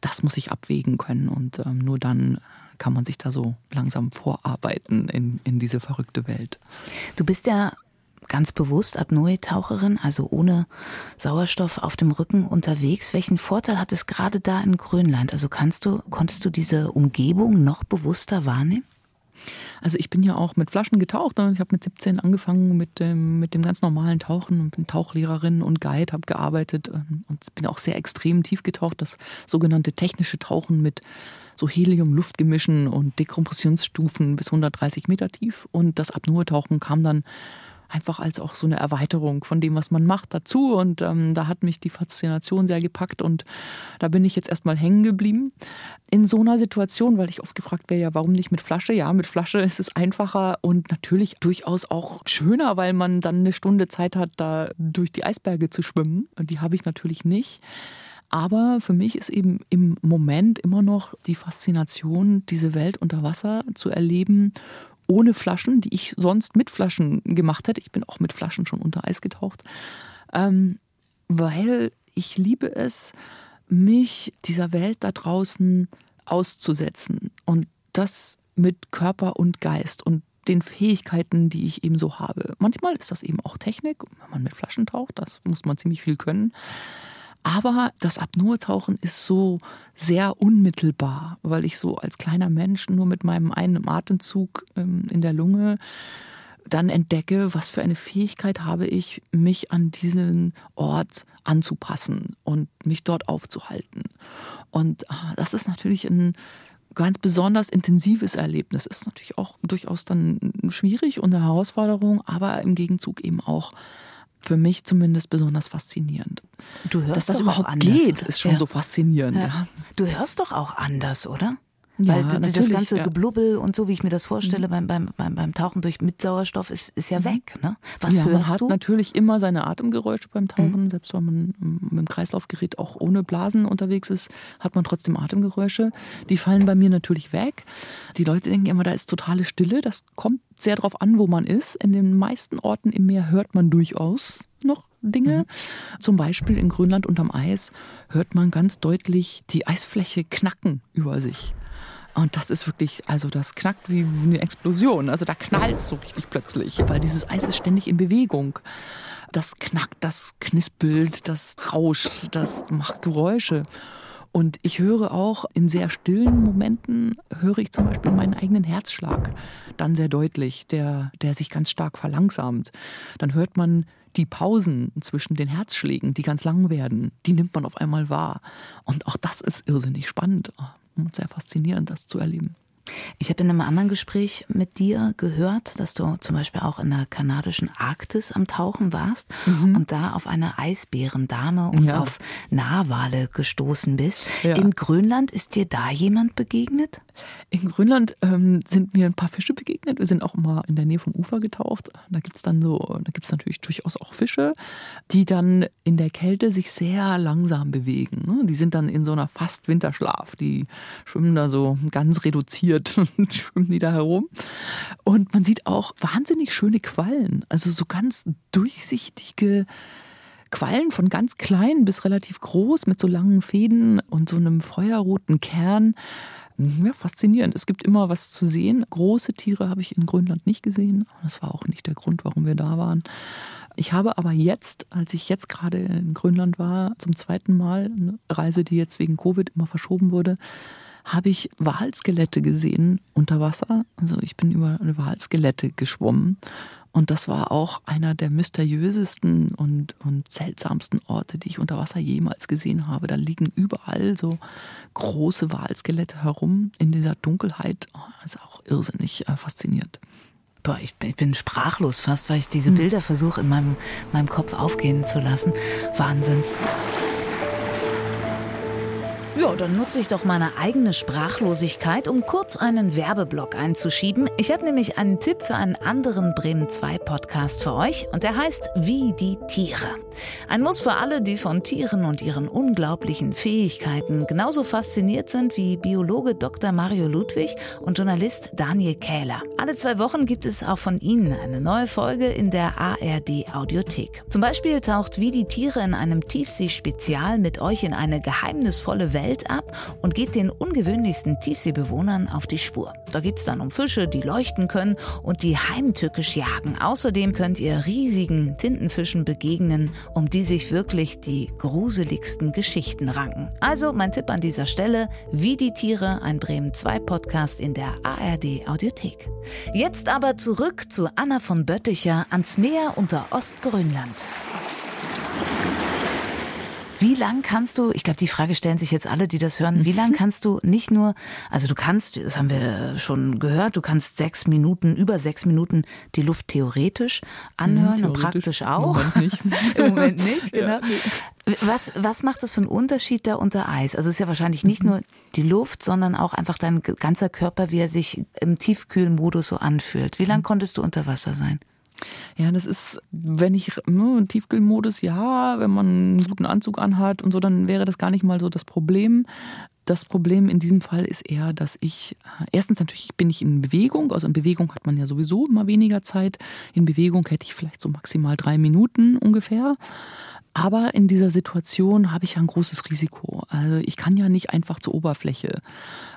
das muss ich abwägen können und ähm, nur dann kann man sich da so langsam vorarbeiten in, in diese verrückte Welt. Du bist ja ganz bewusst Apnoe-Taucherin, also ohne Sauerstoff auf dem Rücken unterwegs. Welchen Vorteil hat es gerade da in Grönland? Also kannst du, konntest du diese Umgebung noch bewusster wahrnehmen? Also ich bin ja auch mit Flaschen getaucht. Ne? Ich habe mit 17 angefangen mit dem, mit dem ganz normalen Tauchen und bin Tauchlehrerin und Guide, habe gearbeitet ähm, und bin auch sehr extrem tief getaucht. Das sogenannte technische Tauchen mit so Helium-Luftgemischen und Dekompressionsstufen bis 130 Meter tief. Und das Apnoe-Tauchen kam dann einfach als auch so eine Erweiterung von dem, was man macht, dazu. Und ähm, da hat mich die Faszination sehr gepackt und da bin ich jetzt erstmal hängen geblieben. In so einer Situation, weil ich oft gefragt wäre, ja, warum nicht mit Flasche? Ja, mit Flasche ist es einfacher und natürlich durchaus auch schöner, weil man dann eine Stunde Zeit hat, da durch die Eisberge zu schwimmen. Und die habe ich natürlich nicht. Aber für mich ist eben im Moment immer noch die Faszination, diese Welt unter Wasser zu erleben, ohne Flaschen, die ich sonst mit Flaschen gemacht hätte. Ich bin auch mit Flaschen schon unter Eis getaucht, ähm, weil ich liebe es, mich dieser Welt da draußen auszusetzen und das mit Körper und Geist und den Fähigkeiten, die ich eben so habe. Manchmal ist das eben auch Technik, wenn man mit Flaschen taucht, das muss man ziemlich viel können. Aber das Apnoe-Tauchen ist so sehr unmittelbar, weil ich so als kleiner Mensch nur mit meinem einen Atemzug ähm, in der Lunge dann entdecke, was für eine Fähigkeit habe ich, mich an diesen Ort anzupassen und mich dort aufzuhalten. Und ah, das ist natürlich ein ganz besonders intensives Erlebnis. Ist natürlich auch durchaus dann schwierig und eine Herausforderung, aber im Gegenzug eben auch für mich zumindest besonders faszinierend. Du hörst Dass das doch überhaupt auch anders, geht, oder? ist schon Ja. so faszinierend. Ja. Du hörst doch auch anders, oder? Ja, Weil das natürlich, ganze ja. Mhm. Geblubbel und so, wie ich mir das vorstelle beim, beim, beim, beim Tauchen durch mit Sauerstoff, ist, ist ja weg. Ne? Was ja, man hörst hat du? Mhm. natürlich immer seine Atemgeräusche beim Tauchen. Selbst wenn man ähm, mit dem Kreislaufgerät auch ohne Blasen unterwegs ist, hat man trotzdem Atemgeräusche. Die fallen bei mir natürlich weg. Die Leute denken immer, da ist totale Stille. Das kommt sehr darauf an, wo man ist. In den meisten Orten im Meer hört man durchaus noch Dinge. Mhm. Zum Beispiel in Grönland unterm Eis hört man ganz deutlich die Eisfläche knacken über sich. Und das ist wirklich, also das knackt wie eine Explosion. Also da knallt so richtig plötzlich, weil dieses Eis ist ständig in Bewegung. Das knackt, das knispelt, das rauscht, das macht Geräusche. Und ich höre auch in sehr stillen Momenten, höre ich zum Beispiel meinen eigenen Herzschlag dann sehr deutlich, der, der sich ganz stark verlangsamt. Dann hört man die Pausen zwischen den Herzschlägen, die ganz lang werden, die nimmt man auf einmal wahr. Und auch das ist irrsinnig spannend sehr faszinierend, das zu erleben. Ich habe in einem anderen Gespräch mit dir gehört, dass du zum Beispiel auch in der kanadischen Arktis am Tauchen warst und da auf eine Eisbärendame und Mhm. Ja. auf Narwale gestoßen bist. Ja. In Grönland ist dir da jemand begegnet? In Grönland ähm, sind mir ein paar Fische begegnet. Wir sind auch mal in der Nähe vom Ufer getaucht. Da gibt es dann so, da gibt es natürlich durchaus auch Fische, die dann in der Kälte sich sehr langsam bewegen. ne? Die sind dann in so einer fast Winterschlaf. Die schwimmen da so ganz reduziert und schwimmen die da herum. Und man sieht auch wahnsinnig schöne Quallen, also so ganz durchsichtige Quallen von ganz klein bis relativ groß mit so langen Fäden und so einem feuerroten Kern. Ja, faszinierend. Es gibt immer was zu sehen. Große Tiere habe ich in Grönland nicht gesehen. Das war auch nicht der Grund, warum wir da waren. Ich habe aber jetzt, als ich jetzt gerade in Grönland war, zum zweiten Mal, eine Reise, die jetzt wegen Covid immer verschoben wurde, habe ich Walskelette gesehen unter Wasser. Also ich bin über eine Walskelette geschwommen. Und das war auch einer der mysteriösesten und, und seltsamsten Orte, die ich unter Wasser jemals gesehen habe. Da liegen überall so große Walskelette herum in dieser Dunkelheit. Oh, das ist auch irrsinnig äh, faszinierend. Boah, ich, bin- ich bin sprachlos fast, weil ich diese Hm. Bilder versuche in meinem, meinem Kopf aufgehen zu lassen. Wahnsinn. Ja, dann nutze ich doch meine eigene Sprachlosigkeit, um kurz einen Werbeblock einzuschieben. Ich habe nämlich einen Tipp für einen anderen Bremen 2 Podcast für euch und der heißt Wie die Tiere. Ein Muss für alle, die von Tieren und ihren unglaublichen Fähigkeiten genauso fasziniert sind wie Biologe Dr. Mario Ludwig und Journalist Daniel Kähler. Alle zwei Wochen gibt es auch von ihnen eine neue Folge in der ARD Audiothek. Zum Beispiel taucht Wie die Tiere in einem Tiefsee-Spezial mit euch in eine geheimnisvolle Welt ab und geht den ungewöhnlichsten Tiefseebewohnern auf die Spur. Da geht es dann um Fische, die leuchten können und die heimtückisch jagen. Außerdem könnt ihr riesigen Tintenfischen begegnen, um die sich wirklich die gruseligsten Geschichten ranken. Also mein Tipp an dieser Stelle, wie die Tiere, ein Bremen 2 Podcast in der ARD Audiothek. Jetzt aber zurück zu Anna von Bötticher ans Meer unter Ostgrönland. Wie lang kannst du, ich glaube, die Frage stellen sich jetzt alle, die das hören, wie lang kannst du nicht nur, also du kannst, das haben wir schon gehört, du kannst sechs Minuten, über sechs Minuten die Luft theoretisch anhören hm, theoretisch. und praktisch auch. Im Moment nicht. Im Moment nicht, genau. Ja. Was, was macht das für einen Unterschied da unter Eis? Also es ist ja wahrscheinlich nicht mhm. nur die Luft, sondern auch einfach dein ganzer Körper, wie er sich im Tiefkühlmodus so anfühlt. Wie lange mhm. konntest du unter Wasser sein? Ja, das ist, wenn ich ne, Tiefkühlmodus, ja, wenn man einen guten Anzug anhat und so, dann wäre das gar nicht mal so das Problem. Das Problem in diesem Fall ist eher, dass ich, erstens natürlich bin ich in Bewegung, also in Bewegung hat man ja sowieso immer weniger Zeit. In Bewegung hätte ich vielleicht so maximal drei Minuten ungefähr. Aber in dieser Situation habe ich ja ein großes Risiko. Also ich kann ja nicht einfach zur Oberfläche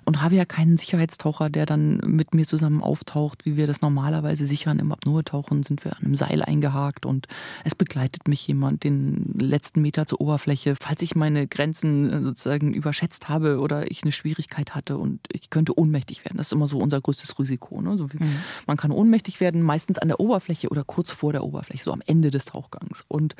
und habe ja keinen Sicherheitstaucher, der dann mit mir zusammen auftaucht, wie wir das normalerweise sichern. Im Apnoe-Tauchen sind wir an einem Seil eingehakt und es begleitet mich jemand den letzten Meter zur Oberfläche, falls ich meine Grenzen äh, sozusagen überschätzt habe oder ich eine Schwierigkeit hatte und ich könnte ohnmächtig werden. Das ist immer so unser größtes Risiko. Ne? So mhm. Man kann ohnmächtig werden, meistens an der Oberfläche oder kurz vor der Oberfläche, so am Ende des Tauchgangs. Und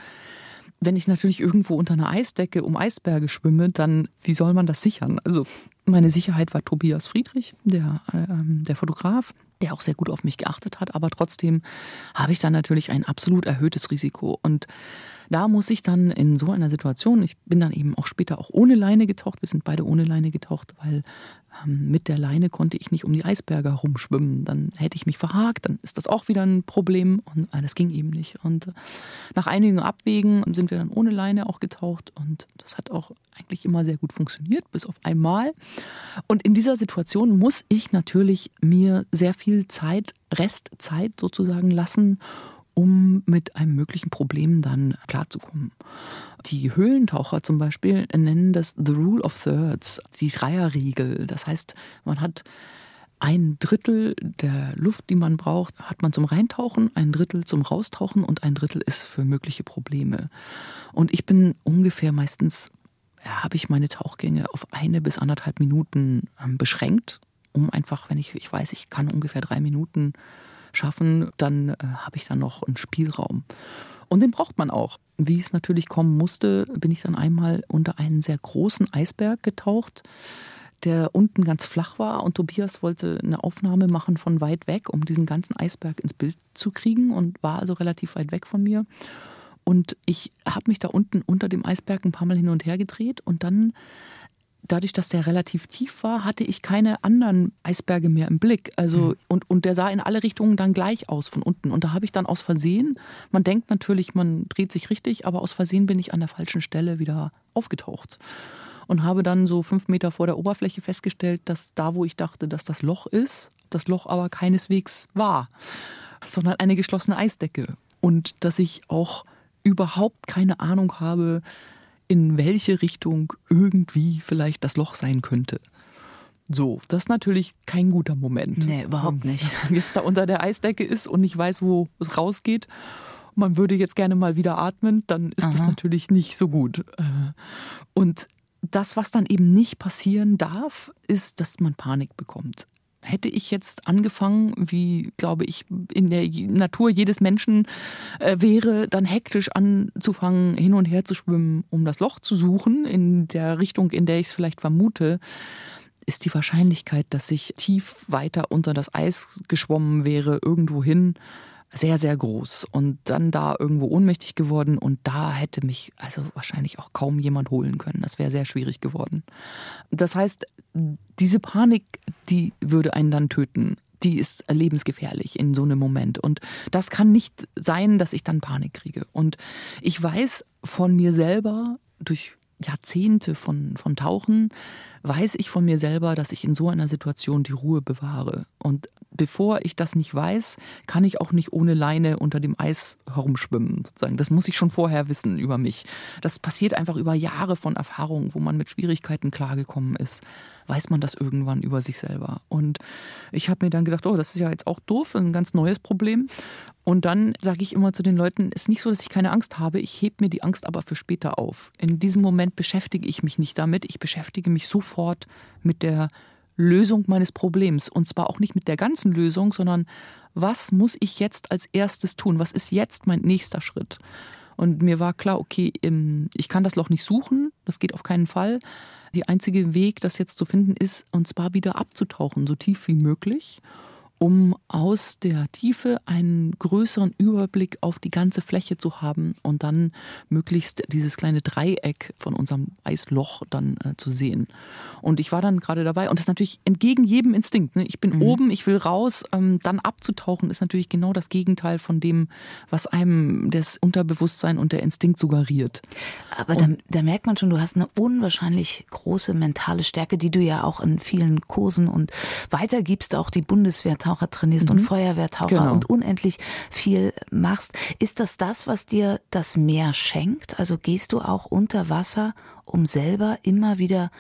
wenn ich natürlich irgendwo unter einer Eisdecke um Eisberge schwimme, dann wie soll man das sichern? Also meine Sicherheit war Tobias Friedrich, der, äh, der Fotograf, der auch sehr gut auf mich geachtet hat, aber trotzdem habe ich dann natürlich ein absolut erhöhtes Risiko. Und da muss ich dann in so einer Situation, ich bin dann eben auch später auch ohne Leine getaucht, wir sind beide ohne Leine getaucht, weil ähm, mit der Leine konnte ich nicht um die Eisberge herumschwimmen. Dann hätte ich mich verhakt, dann ist das auch wieder ein Problem und äh, das ging eben nicht. Und äh, nach einigen Abwägen sind wir dann ohne Leine auch getaucht und das hat auch eigentlich immer sehr gut funktioniert, bis auf einmal. Und in dieser Situation muss ich natürlich mir sehr viel Zeit, Restzeit sozusagen lassen, um mit einem möglichen Problem dann klarzukommen. Die Höhlentaucher zum Beispiel nennen das The Rule of Thirds, die Dreierriegel. Das heißt, man hat ein Drittel der Luft, die man braucht, hat man zum Reintauchen, ein Drittel zum Raustauchen und ein Drittel ist für mögliche Probleme. Und ich bin ungefähr meistens, ja, habe ich meine Tauchgänge auf eine bis anderthalb Minuten ähm, beschränkt, um einfach, wenn ich, ich weiß, ich kann ungefähr drei Minuten schaffen, dann äh, habe ich dann noch einen Spielraum. Und den braucht man auch. Wie es natürlich kommen musste, bin ich dann einmal unter einen sehr großen Eisberg getaucht, der unten ganz flach war. Und Tobias wollte eine Aufnahme machen von weit weg, um diesen ganzen Eisberg ins Bild zu kriegen und war also relativ weit weg von mir. Und ich habe mich da unten unter dem Eisberg ein paar Mal hin und her gedreht und dann dadurch, dass der relativ tief war, hatte ich keine anderen Eisberge mehr im Blick. Also, mhm. und, und der sah in alle Richtungen dann gleich aus von unten. Und da habe ich dann aus Versehen, man denkt natürlich, man dreht sich richtig, aber aus Versehen bin ich an der falschen Stelle wieder aufgetaucht. Und habe dann so fünf Meter vor der Oberfläche festgestellt, dass da, wo ich dachte, dass das Loch ist, das Loch aber keineswegs war, sondern eine geschlossene Eisdecke. Und dass ich auch überhaupt keine Ahnung habe, in welche Richtung irgendwie vielleicht das Loch sein könnte. So, das ist natürlich kein guter Moment. Nee, überhaupt nicht. Wenn man jetzt da unter der Eisdecke ist und nicht weiß, wo es rausgeht. Man würde jetzt gerne mal wieder atmen, dann ist Aha. das natürlich nicht so gut. Äh, und das, was dann eben nicht passieren darf, ist, dass man Panik bekommt hätte ich jetzt angefangen, wie glaube ich in der Natur jedes Menschen äh, wäre, dann hektisch anzufangen, hin und her zu schwimmen, um das Loch zu suchen, in der Richtung, in der ich es vielleicht vermute, ist die Wahrscheinlichkeit, dass ich tief weiter unter das Eis geschwommen wäre, irgendwo hin, sehr, sehr groß und dann da irgendwo ohnmächtig geworden und da hätte mich also wahrscheinlich auch kaum jemand holen können. Das wäre sehr schwierig geworden. Das heißt, diese Panik, die würde einen dann töten. Die ist lebensgefährlich in so einem Moment. Und das kann nicht sein, dass ich dann Panik kriege. Und ich weiß von mir selber durch Jahrzehnte von, von Tauchen, weiß ich von mir selber, dass ich in so einer Situation die Ruhe bewahre. Und bevor ich das nicht weiß, kann ich auch nicht ohne Leine unter dem Eis herumschwimmen. Sozusagen. Das muss ich schon vorher wissen über mich. Das passiert einfach über Jahre von Erfahrung, wo man mit Schwierigkeiten klargekommen ist weiß man das irgendwann über sich selber. Und ich habe mir dann gedacht, oh, das ist ja jetzt auch doof, ein ganz neues Problem. Und dann sage ich immer zu den Leuten, es ist nicht so, dass ich keine Angst habe, ich hebe mir die Angst aber für später auf. In diesem Moment beschäftige ich mich nicht damit, ich beschäftige mich sofort mit der Lösung meines Problems. Und zwar auch nicht mit der ganzen Lösung, sondern was muss ich jetzt als erstes tun? Was ist jetzt mein nächster Schritt? Und mir war klar, okay, ich kann das Loch nicht suchen, das geht auf keinen Fall. Der einzige Weg, das jetzt zu finden, ist, und zwar wieder abzutauchen, so tief wie möglich um aus der Tiefe einen größeren Überblick auf die ganze Fläche zu haben und dann möglichst dieses kleine Dreieck von unserem Eisloch dann äh, zu sehen. Und ich war dann gerade dabei und das ist natürlich entgegen jedem Instinkt. Ne? Ich bin mhm. oben, ich will raus, ähm, dann abzutauchen ist natürlich genau das Gegenteil von dem, was einem das Unterbewusstsein und der Instinkt suggeriert. Aber da, da merkt man schon, du hast eine unwahrscheinlich große mentale Stärke, die du ja auch in vielen Kursen und weitergibst, auch die Bundeswehr Taucher trainierst mhm. und Feuerwehrtaucher genau. und unendlich viel machst. Ist das das, was dir das Meer schenkt? Also gehst du auch unter Wasser, um selber immer wieder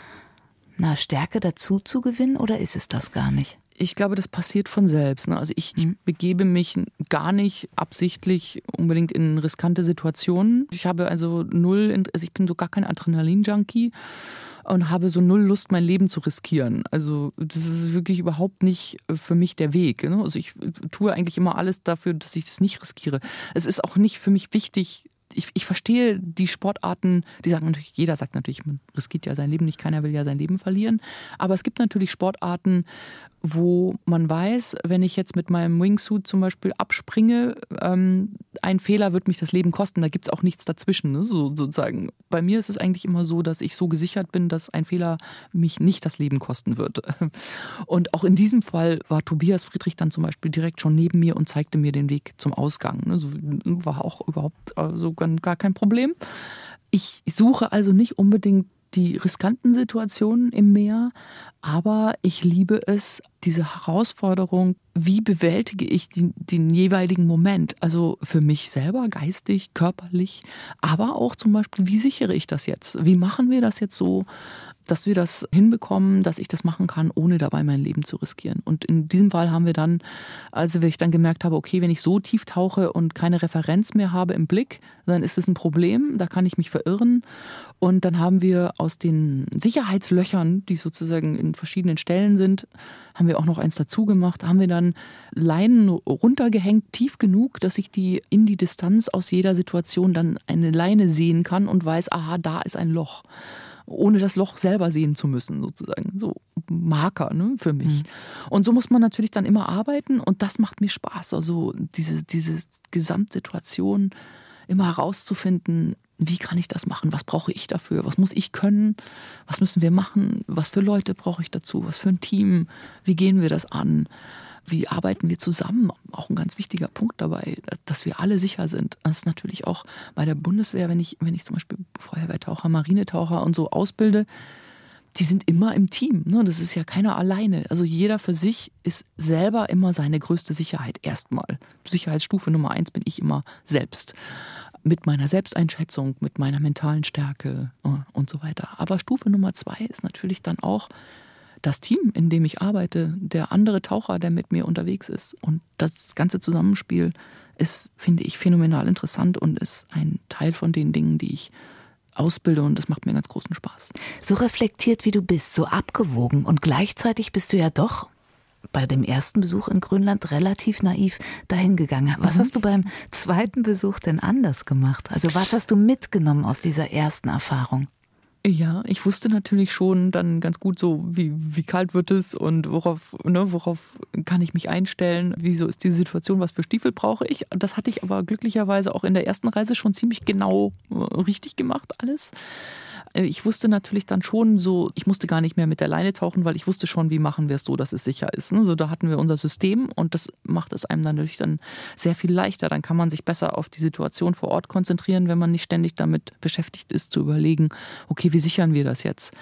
eine Stärke dazu zu gewinnen oder ist es das gar nicht? Ich glaube, das passiert von selbst. Ne? Also ich, ich, mhm. begebe mich gar nicht absichtlich unbedingt in riskante Situationen. Ich habe also null, also ich bin so gar kein Adrenalin-Junkie und habe so null Lust, mein Leben zu riskieren. Also das ist wirklich überhaupt nicht äh, für mich der Weg. Ne? Also ich äh, tue eigentlich immer alles dafür, dass ich das nicht riskiere. Es ist auch nicht für mich wichtig, ich, ich verstehe die Sportarten, die sagen natürlich, jeder sagt natürlich, man riskiert ja sein Leben nicht, keiner will ja sein Leben verlieren. Aber es gibt natürlich Sportarten, wo man weiß, wenn ich jetzt mit meinem Wingsuit zum Beispiel abspringe, ähm, ein Fehler wird mich das Leben kosten. Da gibt es auch nichts dazwischen, ne? so, sozusagen. Bei mir ist es eigentlich immer so, dass ich so gesichert bin, dass ein Fehler mich nicht das Leben kosten wird. Und auch in diesem Fall war Tobias Friedrich dann zum Beispiel direkt schon neben mir und zeigte mir den Weg zum Ausgang. Ne? So war auch überhaupt also gar kein Problem. Ich suche also nicht unbedingt die riskanten Situationen im Meer, aber ich liebe es, diese Herausforderung, wie bewältige ich den, den, jeweiligen Moment? Also für mich selber, geistig, körperlich, aber auch zum Beispiel, wie sichere ich das jetzt? Wie machen wir das jetzt so, dass wir das hinbekommen, dass ich das machen kann, ohne dabei mein Leben zu riskieren. Und in diesem Fall haben wir dann, also wenn ich dann gemerkt habe, okay, wenn ich so tief tauche und keine Referenz mehr habe im Blick, dann ist es ein Problem, da kann ich mich verirren. Und dann haben wir aus den Sicherheitslöchern, die sozusagen in verschiedenen Stellen sind, haben wir auch noch eins dazu gemacht, haben wir dann Leinen runtergehängt, tief genug, dass ich die in die Distanz aus jeder Situation dann eine Leine sehen kann und weiß, aha, da ist ein Loch ohne das Loch selber sehen zu müssen, sozusagen. So Marker ne, für mich. Mhm. Und so muss man natürlich dann immer arbeiten und das macht mir Spaß. Also diese, diese Gesamtsituation immer herauszufinden, wie kann ich das machen? Was brauche ich dafür? Was muss ich können? Was müssen wir machen? Was für Leute brauche ich dazu? Was für ein Team? Wie gehen wir das an? Wie arbeiten wir zusammen? Auch ein ganz wichtiger Punkt dabei, dass wir alle sicher sind. Das ist natürlich auch bei der Bundeswehr, wenn ich, wenn ich zum Beispiel Feuerwehrtaucher, Marinetaucher und so ausbilde, die sind immer im Team. Ne? Das ist ja keiner alleine. Also jeder für sich ist selber immer seine größte Sicherheit. Erstmal. Sicherheitsstufe Nummer eins bin ich immer selbst. Mit meiner Selbsteinschätzung, mit meiner mentalen Stärke äh, und so weiter. Aber Stufe Nummer zwei ist natürlich dann auch das Team, in dem ich arbeite, der andere Taucher, der mit mir unterwegs ist. Und das ganze Zusammenspiel ist, finde ich, phänomenal interessant und ist ein Teil von den Dingen, die ich ausbilde und das macht mir ganz großen Spaß. So reflektiert wie du bist, so abgewogen und gleichzeitig bist du ja doch bei dem ersten Besuch in Grönland relativ naiv dahingegangen. Was mhm. hast du beim zweiten Besuch denn anders gemacht? Also was hast du mitgenommen aus dieser ersten Erfahrung? Ja, ich wusste natürlich schon dann ganz gut so, wie, wie kalt wird es und worauf, ne, worauf kann ich mich einstellen, wieso ist die Situation, was für Stiefel brauche ich. Das hatte ich aber glücklicherweise auch in der ersten Reise schon ziemlich genau äh, richtig gemacht, alles. Äh, ich wusste natürlich dann schon so, ich musste gar nicht mehr mit der Leine tauchen, weil ich wusste schon, wie machen wir es so, dass es sicher ist. Also da hatten wir unser System und das macht es einem dann natürlich dann sehr viel leichter. Dann kann man sich besser auf die Situation vor Ort konzentrieren, wenn man nicht ständig damit beschäftigt ist, zu überlegen, okay, wie sichern wir das jetzt?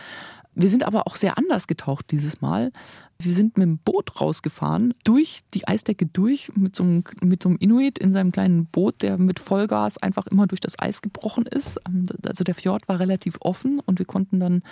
Wir sind aber auch sehr anders getaucht dieses Mal. Wir sind mit dem Boot rausgefahren, durch die Eisdecke durch, mit so, einem, mit so einem Inuit in seinem kleinen Boot, der mit Vollgas einfach immer durch das Eis gebrochen ist. Also der Fjord war relativ offen und wir konnten dann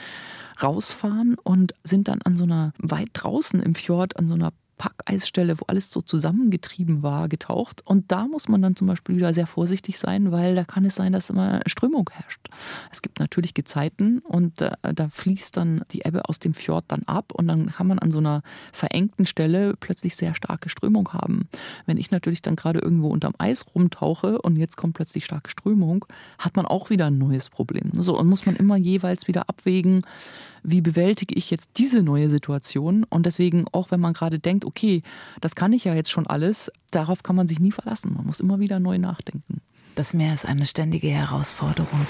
rausfahren und sind dann an so einer, weit draußen im Fjord, an so einer Packeisstelle, wo alles so zusammengetrieben war, getaucht. Und da muss man dann zum Beispiel wieder sehr vorsichtig sein, weil da kann es sein, dass immer Strömung herrscht. Es gibt natürlich Gezeiten und äh, da fließt dann die Ebbe aus dem Fjord dann ab und dann kann man an so einer verengten Stelle plötzlich sehr starke Strömung haben. Wenn ich natürlich dann gerade irgendwo unterm Eis rumtauche und jetzt kommt plötzlich starke Strömung, hat man auch wieder ein neues Problem. So und muss man immer jeweils wieder abwägen, wie bewältige ich jetzt diese neue Situation? Und deswegen, auch wenn man gerade denkt, okay, das kann ich ja jetzt schon alles, darauf kann man sich nie verlassen. Man muss immer wieder neu nachdenken. Das Meer ist eine ständige Herausforderung.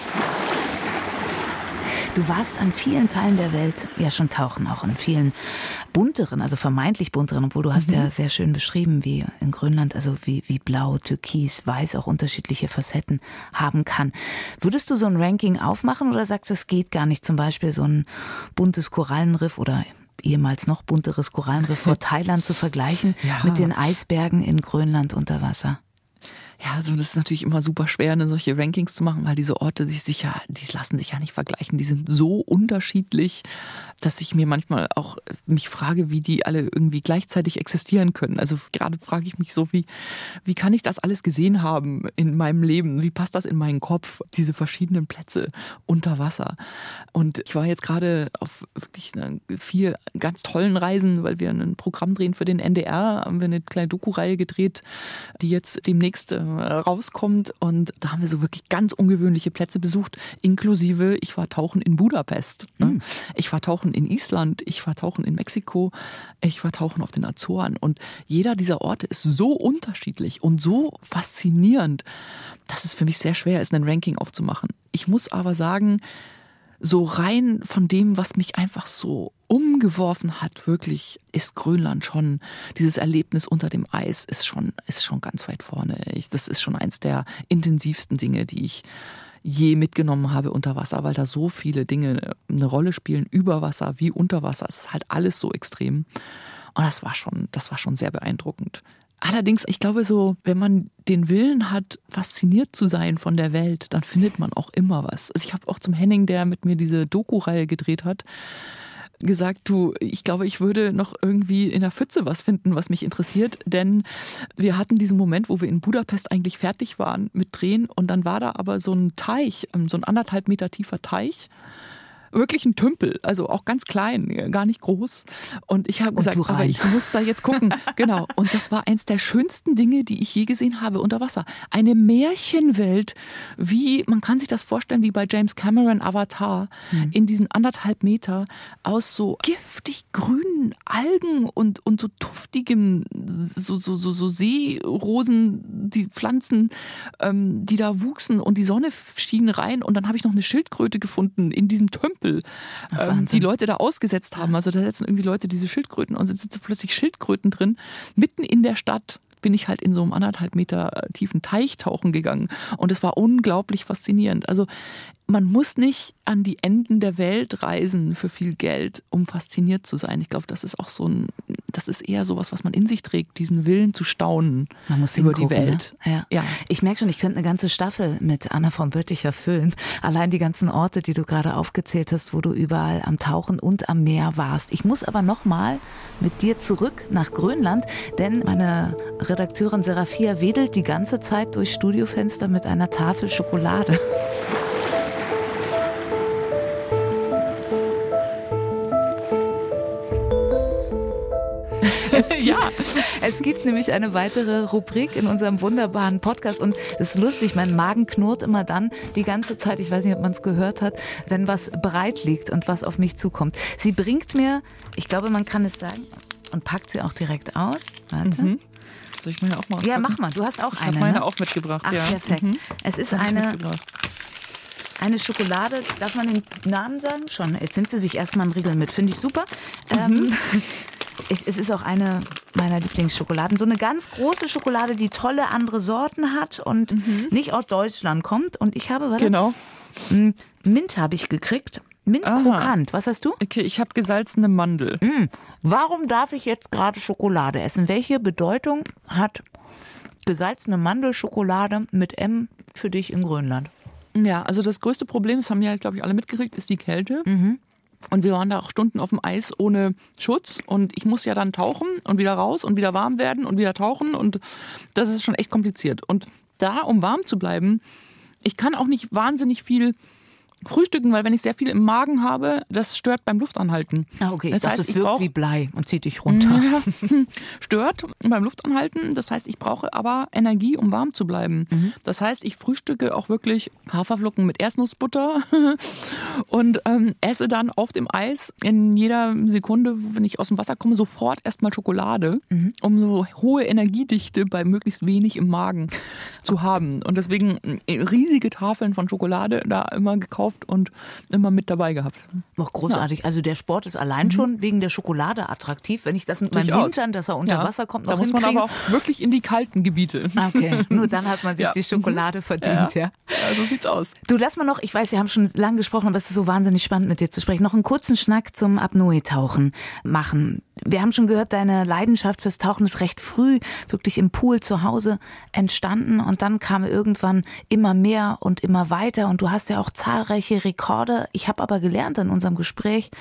Du warst an vielen Teilen der Welt ja schon tauchen, auch in vielen bunteren, also vermeintlich bunteren, obwohl du hast mhm. ja sehr schön beschrieben, wie in Grönland, also wie, wie blau, türkis, weiß auch unterschiedliche Facetten haben kann. Würdest du so ein Ranking aufmachen oder sagst du, es geht gar nicht, zum Beispiel so ein buntes Korallenriff oder ehemals noch bunteres Korallenriff vor Thailand zu vergleichen ja. mit den Eisbergen in Grönland unter Wasser? Ja, also das ist natürlich immer super schwer, eine solche Rankings zu machen, weil diese Orte sich sicher, die lassen sich ja nicht vergleichen. Die sind so unterschiedlich, dass ich mir manchmal auch mich frage, wie die alle irgendwie gleichzeitig existieren können. Also gerade frage ich mich so, wie, wie kann ich das alles gesehen haben in meinem Leben? Wie passt das in meinen Kopf, diese verschiedenen Plätze unter Wasser? Und ich war jetzt gerade auf wirklich vier ganz tollen Reisen, weil wir ein Programm drehen für den NDR, haben wir eine kleine Doku-Reihe gedreht, die jetzt demnächst äh, rauskommt. Und da haben wir so wirklich ganz ungewöhnliche Plätze besucht, inklusive, ich war tauchen in Budapest. Mhm. Ich war tauchen in Island, ich war tauchen in Mexiko, ich war tauchen auf den Azoren. Und jeder dieser Orte ist so unterschiedlich und so faszinierend, dass es für mich sehr schwer ist, ein Ranking aufzumachen. Ich muss aber sagen, so rein von dem, was mich einfach so umgeworfen hat, wirklich ist Grönland schon, dieses Erlebnis unter dem Eis ist schon, ist schon ganz weit vorne. Ich, das ist schon eins der intensivsten Dinge, die ich je mitgenommen habe unter Wasser, weil da so viele Dinge eine Rolle spielen, über Wasser wie unter Wasser. Es ist halt alles so extrem. Und das war schon, das war schon sehr beeindruckend. Allerdings, ich glaube so, wenn man den Willen hat, fasziniert zu sein von der Welt, dann findet man auch immer was. Also ich habe auch zum Henning, der mit mir diese Doku-Reihe gedreht hat, gesagt, du, ich glaube, ich würde noch irgendwie in der Pfütze was finden, was mich interessiert, denn wir hatten diesen Moment, wo wir in Budapest eigentlich fertig waren mit Drehen. Und dann war da aber so ein Teich, ähm, so ein anderthalb Meter tiefer Teich wirklich ein Tümpel, also auch ganz klein, gar nicht groß. Und ich habe gesagt, aber ich muss da jetzt gucken. genau. Und das war eins der schönsten Dinge, die ich je gesehen habe unter Wasser. Eine Märchenwelt, wie man kann sich das vorstellen, wie bei James Cameron Avatar, mhm. in diesen anderthalb Meter aus so giftig grünen Algen und, und so tuftigem, so, so, so, so Seerosen, die Pflanzen, ähm, die da wuchsen und die Sonne schien rein. Und dann habe ich noch eine Schildkröte gefunden in diesem Tümpel. Tempel ähm, die Leute da ausgesetzt haben. Also da setzen irgendwie Leute diese Schildkröten und sitzen plötzlich Schildkröten drin, mitten in der Stadt bin ich halt in so einem anderthalb Meter tiefen Teich tauchen gegangen. Und es war unglaublich faszinierend. Also man muss nicht an die Enden der Welt reisen für viel Geld, um fasziniert zu sein. Ich glaube, das ist auch so ein, das ist eher sowas, was man in sich trägt, diesen Willen zu staunen man muss über die Welt. Ne? Ja. ja. Ich merke schon, ich könnte eine ganze Staffel mit Anna von Bötticher füllen. Allein die ganzen Orte, die du gerade aufgezählt hast, wo du überall am Tauchen und am Meer warst. Ich muss aber nochmal mit dir zurück nach Grönland, denn meine Redakteurin Serafia wedelt die ganze Zeit durch Studiofenster mit einer Tafel Schokolade. Es gibt, ja. es gibt nämlich eine weitere Rubrik in unserem wunderbaren Podcast und es ist lustig, mein Magen knurrt immer dann die ganze Zeit, ich weiß nicht, ob man es gehört hat, wenn was bereit liegt und was auf mich zukommt. Sie bringt mir, ich glaube, man kann es sagen, und packt sie auch direkt aus. Warte. Mhm. Soll ich meine auch mal Ja, mach mal. Du hast auch ich eine. Ich habe meine ne? auch mitgebracht. Ach, ja. perfekt. Mhm. Es ist eine, eine Schokolade. Darf man den Namen sagen? Schon. Jetzt nimmt sie sich erstmal einen Riegel mit. Finde ich super. Mhm. Ähm, es, es ist auch eine meiner Lieblingsschokoladen. So eine ganz große Schokolade, die tolle andere Sorten hat und mhm. nicht aus Deutschland kommt. Und ich habe, warte, genau. Mint habe ich gekriegt. Mint krokant. Was hast du? Okay, ich habe gesalzene Mandel. Mm. Warum darf ich jetzt gerade Schokolade essen? Welche Bedeutung hat gesalzene Mandelschokolade mit M für dich in Grönland? Ja, also das größte Problem, das haben ja, glaube ich, alle mitgekriegt, ist die Kälte. Mhm. Und wir waren da auch Stunden auf dem Eis ohne Schutz. Und ich muss ja dann tauchen und wieder raus und wieder warm werden und wieder tauchen. Und das ist schon echt kompliziert. Und da, um warm zu bleiben, ich kann auch nicht wahnsinnig viel frühstücken, weil wenn ich sehr viel im Magen habe, das stört beim Luftanhalten. Ah, okay. Ich das dachte, heißt, es wirkt brauch- wie Blei und zieht dich runter. Stört beim Luftanhalten. Das heißt, ich brauche aber Energie, um warm zu bleiben. Das heißt, ich frühstücke auch wirklich Haferflocken mit Erdnussbutter und ähm, esse dann auf dem Eis in jeder Sekunde, wenn ich aus dem Wasser komme, sofort erstmal Schokolade, um so hohe Energiedichte bei möglichst wenig im Magen zu haben. Und deswegen äh, riesige Tafeln von Schokolade da immer gekauft und immer mit dabei gehabt. Auch großartig. Also der Sport ist allein schon wegen der Schokolade attraktiv. Wenn ich das mit meinem Durchaus. Hintern, dass er unter Ja, Wasser kommt, Da noch muss man hinkriege. aber auch wirklich in die kalten Gebiete. Okay, nur dann hat man sich Ja. die Schokolade verdient, ja. Ja, so sieht's aus. Du lass mal noch, ich weiß, wir haben schon lange gesprochen, aber es ist so wahnsinnig spannend mit dir zu sprechen, noch einen kurzen Schnack zum Apnoe-Tauchen machen. Wir haben schon gehört, deine Leidenschaft fürs Tauchen ist recht früh wirklich im Pool zu Hause entstanden und dann kam irgendwann immer mehr und immer weiter und du hast ja auch zahlreiche Rekorde. Ich habe aber gelernt in unserem Gespräch,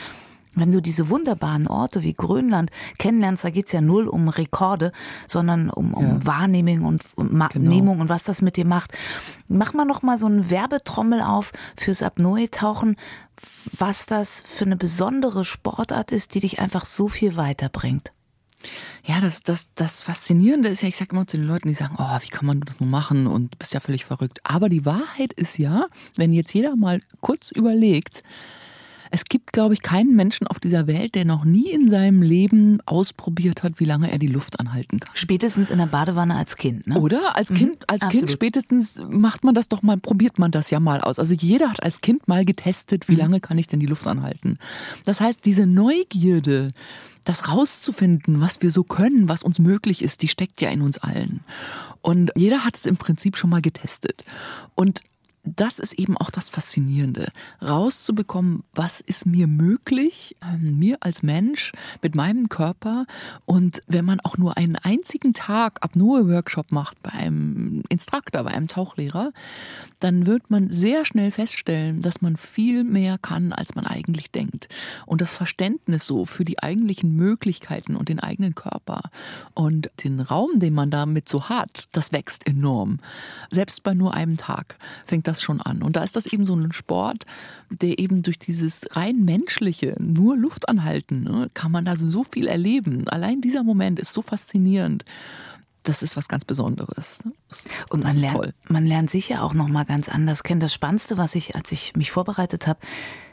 wenn du diese wunderbaren Orte wie Grönland kennenlernst, da geht's ja null um Rekorde, sondern um, um Wahrnehmung und um Ma- Genau. Nehmung und was das mit dir macht. Mach mal noch mal so eine Werbetrommel auf fürs Apnoe-Tauchen, was das für eine besondere Sportart ist, die dich einfach so viel weiterbringt. Ja, das, das, das Faszinierende ist ja, ich sage immer zu den Leuten, die sagen, oh, wie kann man das nur machen und du bist ja völlig verrückt. Aber die Wahrheit ist ja, wenn jetzt jeder mal kurz überlegt, es gibt, glaube ich, keinen Menschen auf dieser Welt, der noch nie in seinem Leben ausprobiert hat, wie lange er die Luft anhalten kann. Spätestens in der Badewanne als Kind, ne? Oder? Als Kind, als absolut. Kind spätestens macht man das doch mal, probiert man das ja mal aus. Also jeder hat als Kind mal getestet, wie lange kann ich denn die Luft anhalten. Das heißt, diese Neugierde, das rauszufinden, was wir so können, was uns möglich ist, die steckt ja in uns allen. Und jeder hat es im Prinzip schon mal getestet. Und das ist eben auch das Faszinierende, rauszubekommen, was ist mir möglich, ähm, mir als Mensch, mit meinem Körper. Und wenn man auch nur einen einzigen Tag Apnoe-Workshop macht bei einem Instruktor, bei einem Tauchlehrer, dann wird man sehr schnell feststellen, dass man viel mehr kann, als man eigentlich denkt. Und das Verständnis so für die eigentlichen Möglichkeiten und den eigenen Körper und den Raum, den man damit so hat, das wächst enorm. Selbst bei nur einem Tag fängt das schon an. Und da ist das eben so ein Sport, der eben durch dieses rein menschliche, nur Luft anhalten, ne, kann man da so viel erleben. Allein dieser Moment ist so faszinierend. Das ist was ganz Besonderes. Das, Und man lernt, man lernt sich ja auch noch mal ganz anders kennen. Das Spannendste, was ich, als ich mich vorbereitet habe,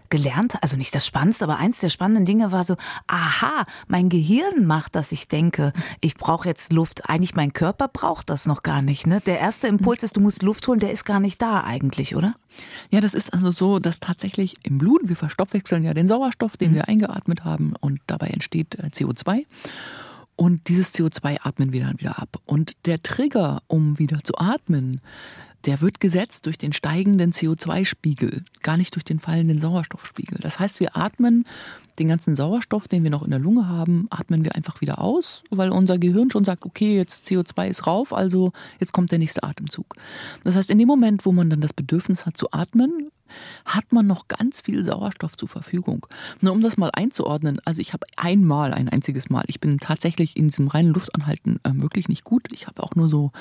gelernt, also nicht das Spannendste, aber eins der spannenden Dinge war so, aha, mein Gehirn macht, dass ich denke, ich brauche jetzt Luft. Eigentlich mein Körper braucht das noch gar nicht. Ne? Der erste Impuls ist, du musst Luft holen, der ist gar nicht da eigentlich, oder? Ja, das ist also so, dass tatsächlich im Blut, wir verstoffwechseln ja den Sauerstoff, den wir eingeatmet haben und dabei entsteht äh, CO2. Und dieses CO2 atmen wir dann wieder ab. Und der Trigger, um wieder zu atmen, der wird gesetzt durch den steigenden CO2-Spiegel, gar nicht durch den fallenden Sauerstoffspiegel. Das heißt, wir atmen den ganzen Sauerstoff, den wir noch in der Lunge haben, atmen wir einfach wieder aus, weil unser Gehirn schon sagt, okay, jetzt CO2 ist rauf, also jetzt kommt der nächste Atemzug. Das heißt, in dem Moment, wo man dann das Bedürfnis hat zu atmen, hat man noch ganz viel Sauerstoff zur Verfügung. Nur um das mal einzuordnen, also ich habe einmal, ein einziges Mal, ich bin tatsächlich in diesem reinen Luftanhalten äh, wirklich nicht gut. Ich habe auch nur so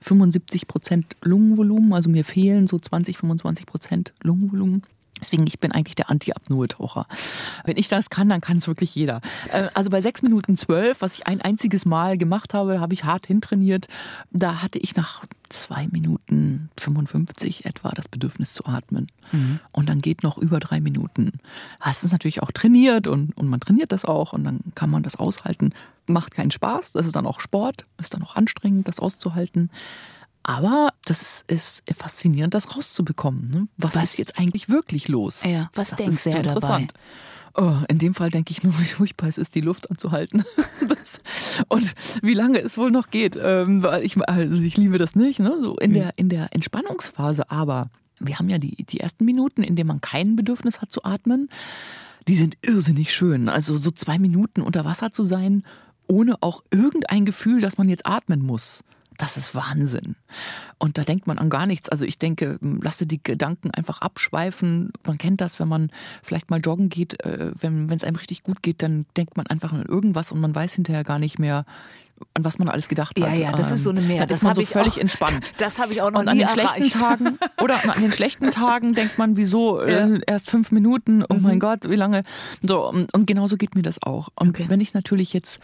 75 Prozent Lungenvolumen, also mir fehlen so 20, 25 Prozent Lungenvolumen. Deswegen, ich bin eigentlich der Anti-Apnoe-Taucher. Wenn ich das kann, dann kann es wirklich jeder. Äh, Also bei sechs Minuten zwölf, was ich ein einziges Mal gemacht habe, da habe ich hart hintrainiert. Da hatte ich nach zwei Minuten 55 etwa das Bedürfnis zu atmen. Und dann geht noch über drei Minuten. Das ist natürlich auch trainiert und, und man trainiert das auch und dann kann man das aushalten. Macht keinen Spaß, das ist dann auch Sport, ist dann auch anstrengend, das auszuhalten. Aber das ist faszinierend, das rauszubekommen. Ne? Was, Was- ist jetzt eigentlich wirklich los? Ja, was das denkst ist sehr du dabei? interessant. Oh, in dem Fall denke ich nur, wie furchtbar es ist, die Luft anzuhalten. Das, und wie lange es wohl noch geht. Ähm, weil ich, also ich liebe das nicht, ne? So in, der, in der Entspannungsphase, aber wir haben ja die, die ersten Minuten, in denen man kein Bedürfnis hat zu atmen, die sind irrsinnig schön. Also so zwei Minuten unter Wasser zu sein, ohne auch irgendein Gefühl, dass man jetzt atmen muss. Das ist Wahnsinn. Und da denkt man an gar nichts. Also ich denke, lasse die Gedanken einfach abschweifen. Man kennt das, wenn man vielleicht mal joggen geht, äh, wenn es einem richtig gut geht, dann denkt man einfach an irgendwas und man weiß hinterher gar nicht mehr, an was man alles gedacht hat. Ja, ja, das ist so eine Mehr. Das ist man so völlig auch, entspannt. Das habe ich auch noch und an nie den schlechten Tagen oder an den schlechten Tagen denkt man, wieso ja. äh, erst fünf Minuten? Oh mhm. mein Gott, wie lange? So und genauso geht mir das auch. Und okay. wenn ich natürlich jetzt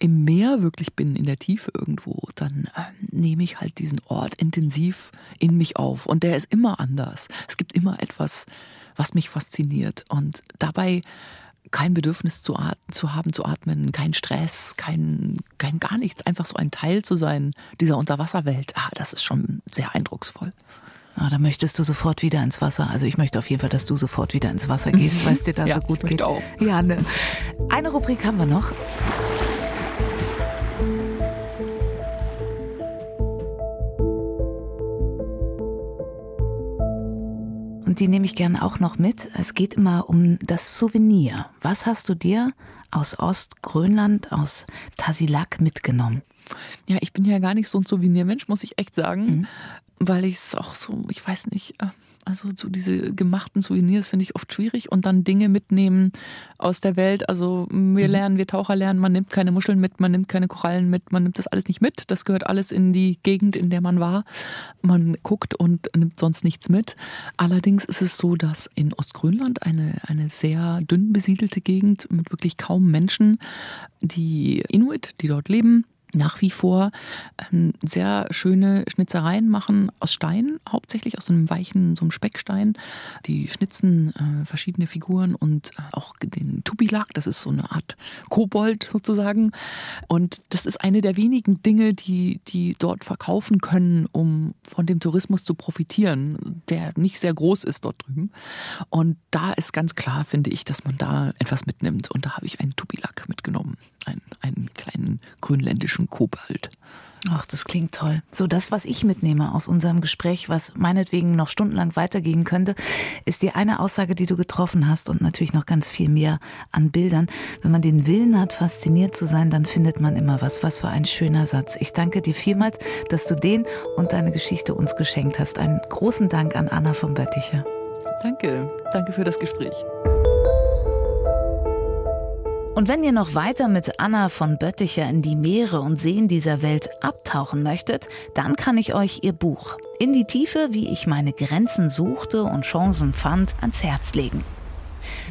im Meer wirklich bin, in der Tiefe irgendwo, dann äh, nehme ich halt diesen Ort intensiv in mich auf. Und der ist immer anders. Es gibt immer etwas, was mich fasziniert. Und dabei kein Bedürfnis zu, zu haben, zu atmen, kein Stress, kein, kein gar nichts, einfach so ein Teil zu sein dieser Unterwasserwelt. Ah, das ist schon sehr eindrucksvoll. Ah, da möchtest du sofort wieder ins Wasser. Also ich möchte auf jeden Fall, dass du sofort wieder ins Wasser gehst, weil es dir da ja, so gut geht. Auch. Ja, ne. Eine Rubrik haben wir noch. Die nehme ich gerne auch noch mit. Es geht immer um das Souvenir. Was hast du dir aus Ostgrönland, aus Tasilak mitgenommen? Ja, ich bin ja gar nicht so ein Souvenirmensch, muss ich echt sagen. Mhm weil ich es auch so, ich weiß nicht, äh, also so diese gemachten Souvenirs finde ich oft schwierig und dann Dinge mitnehmen aus der Welt. Also wir mhm. lernen, wir Taucher lernen, man nimmt keine Muscheln mit, man nimmt keine Korallen mit, man nimmt das alles nicht mit. Das gehört alles in die Gegend, in der man war. Man guckt und nimmt sonst nichts mit. Allerdings ist es so, dass in Ostgrönland eine, eine sehr dünn besiedelte Gegend mit wirklich kaum Menschen, die Inuit, die dort leben, nach wie vor ähm, sehr schöne Schnitzereien machen aus Stein, hauptsächlich aus so einem weichen, so einem Speckstein. Die schnitzen äh, verschiedene Figuren und äh, auch den Tubilak, das ist so eine Art Kobold sozusagen. Und das ist eine der wenigen Dinge, die, die dort verkaufen können, um von dem Tourismus zu profitieren, der nicht sehr groß ist dort drüben. Und da ist ganz klar, finde ich, dass man da etwas mitnimmt. Und da habe ich einen Tubilak mitgenommen, einen, einen kleinen grönländischen Kobalt. Ach, das klingt toll. So, das, was ich mitnehme aus unserem Gespräch, was meinetwegen noch stundenlang weitergehen könnte, ist die eine Aussage, die du getroffen hast und natürlich noch ganz viel mehr an Bildern. Wenn man den Willen hat, fasziniert zu sein, dann findet man immer was. Was für ein schöner Satz. Ich danke dir vielmals, dass du den und deine Geschichte uns geschenkt hast. Einen großen Dank an Anna von Bötticher. Danke. Danke für das Gespräch. Und wenn ihr noch weiter mit Anna von Bötticher in die Meere und Seen dieser Welt abtauchen möchtet, dann kann ich euch ihr Buch In die Tiefe, wie ich meine Grenzen suchte und Chancen fand, ans Herz legen.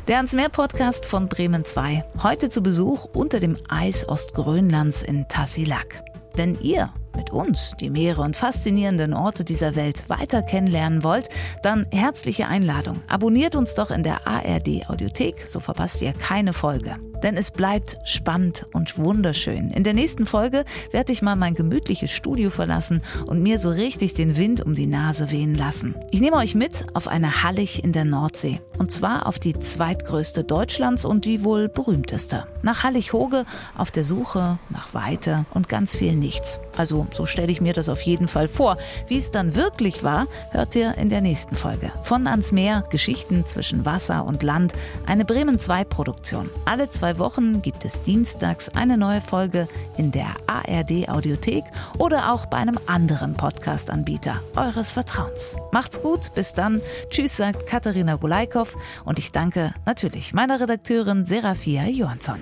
Der Ans Meer Podcast von Bremen 2. Heute zu Besuch unter dem Eis Ostgrönlands in Tassilak. Wenn ihr mit uns die Meere und faszinierenden Orte dieser Welt weiter kennenlernen wollt, dann herzliche Einladung. Abonniert uns doch in der ARD Audiothek, so verpasst ihr keine Folge. Denn es bleibt spannend und wunderschön. In der nächsten Folge werde ich mal mein gemütliches Studio verlassen und mir so richtig den Wind um die Nase wehen lassen. Ich nehme euch mit auf eine Hallig in der Nordsee. Und zwar auf die zweitgrößte Deutschlands und die wohl berühmteste. Nach Hallig-Hoge auf der Suche nach Weite und ganz viel Nichts. Also so stelle ich mir das auf jeden Fall vor. Wie es dann wirklich war, hört ihr in der nächsten Folge. Von ans Meer, Geschichten zwischen Wasser und Land, eine Bremen 2 Produktion. Alle zwei Wochen gibt es dienstags eine neue Folge in der ARD Audiothek oder auch bei einem anderen Podcast-Anbieter eures Vertrauens. Macht's gut, bis dann. Tschüss, sagt Katharina Gulaikow und ich danke natürlich meiner Redakteurin Serafia Johansson.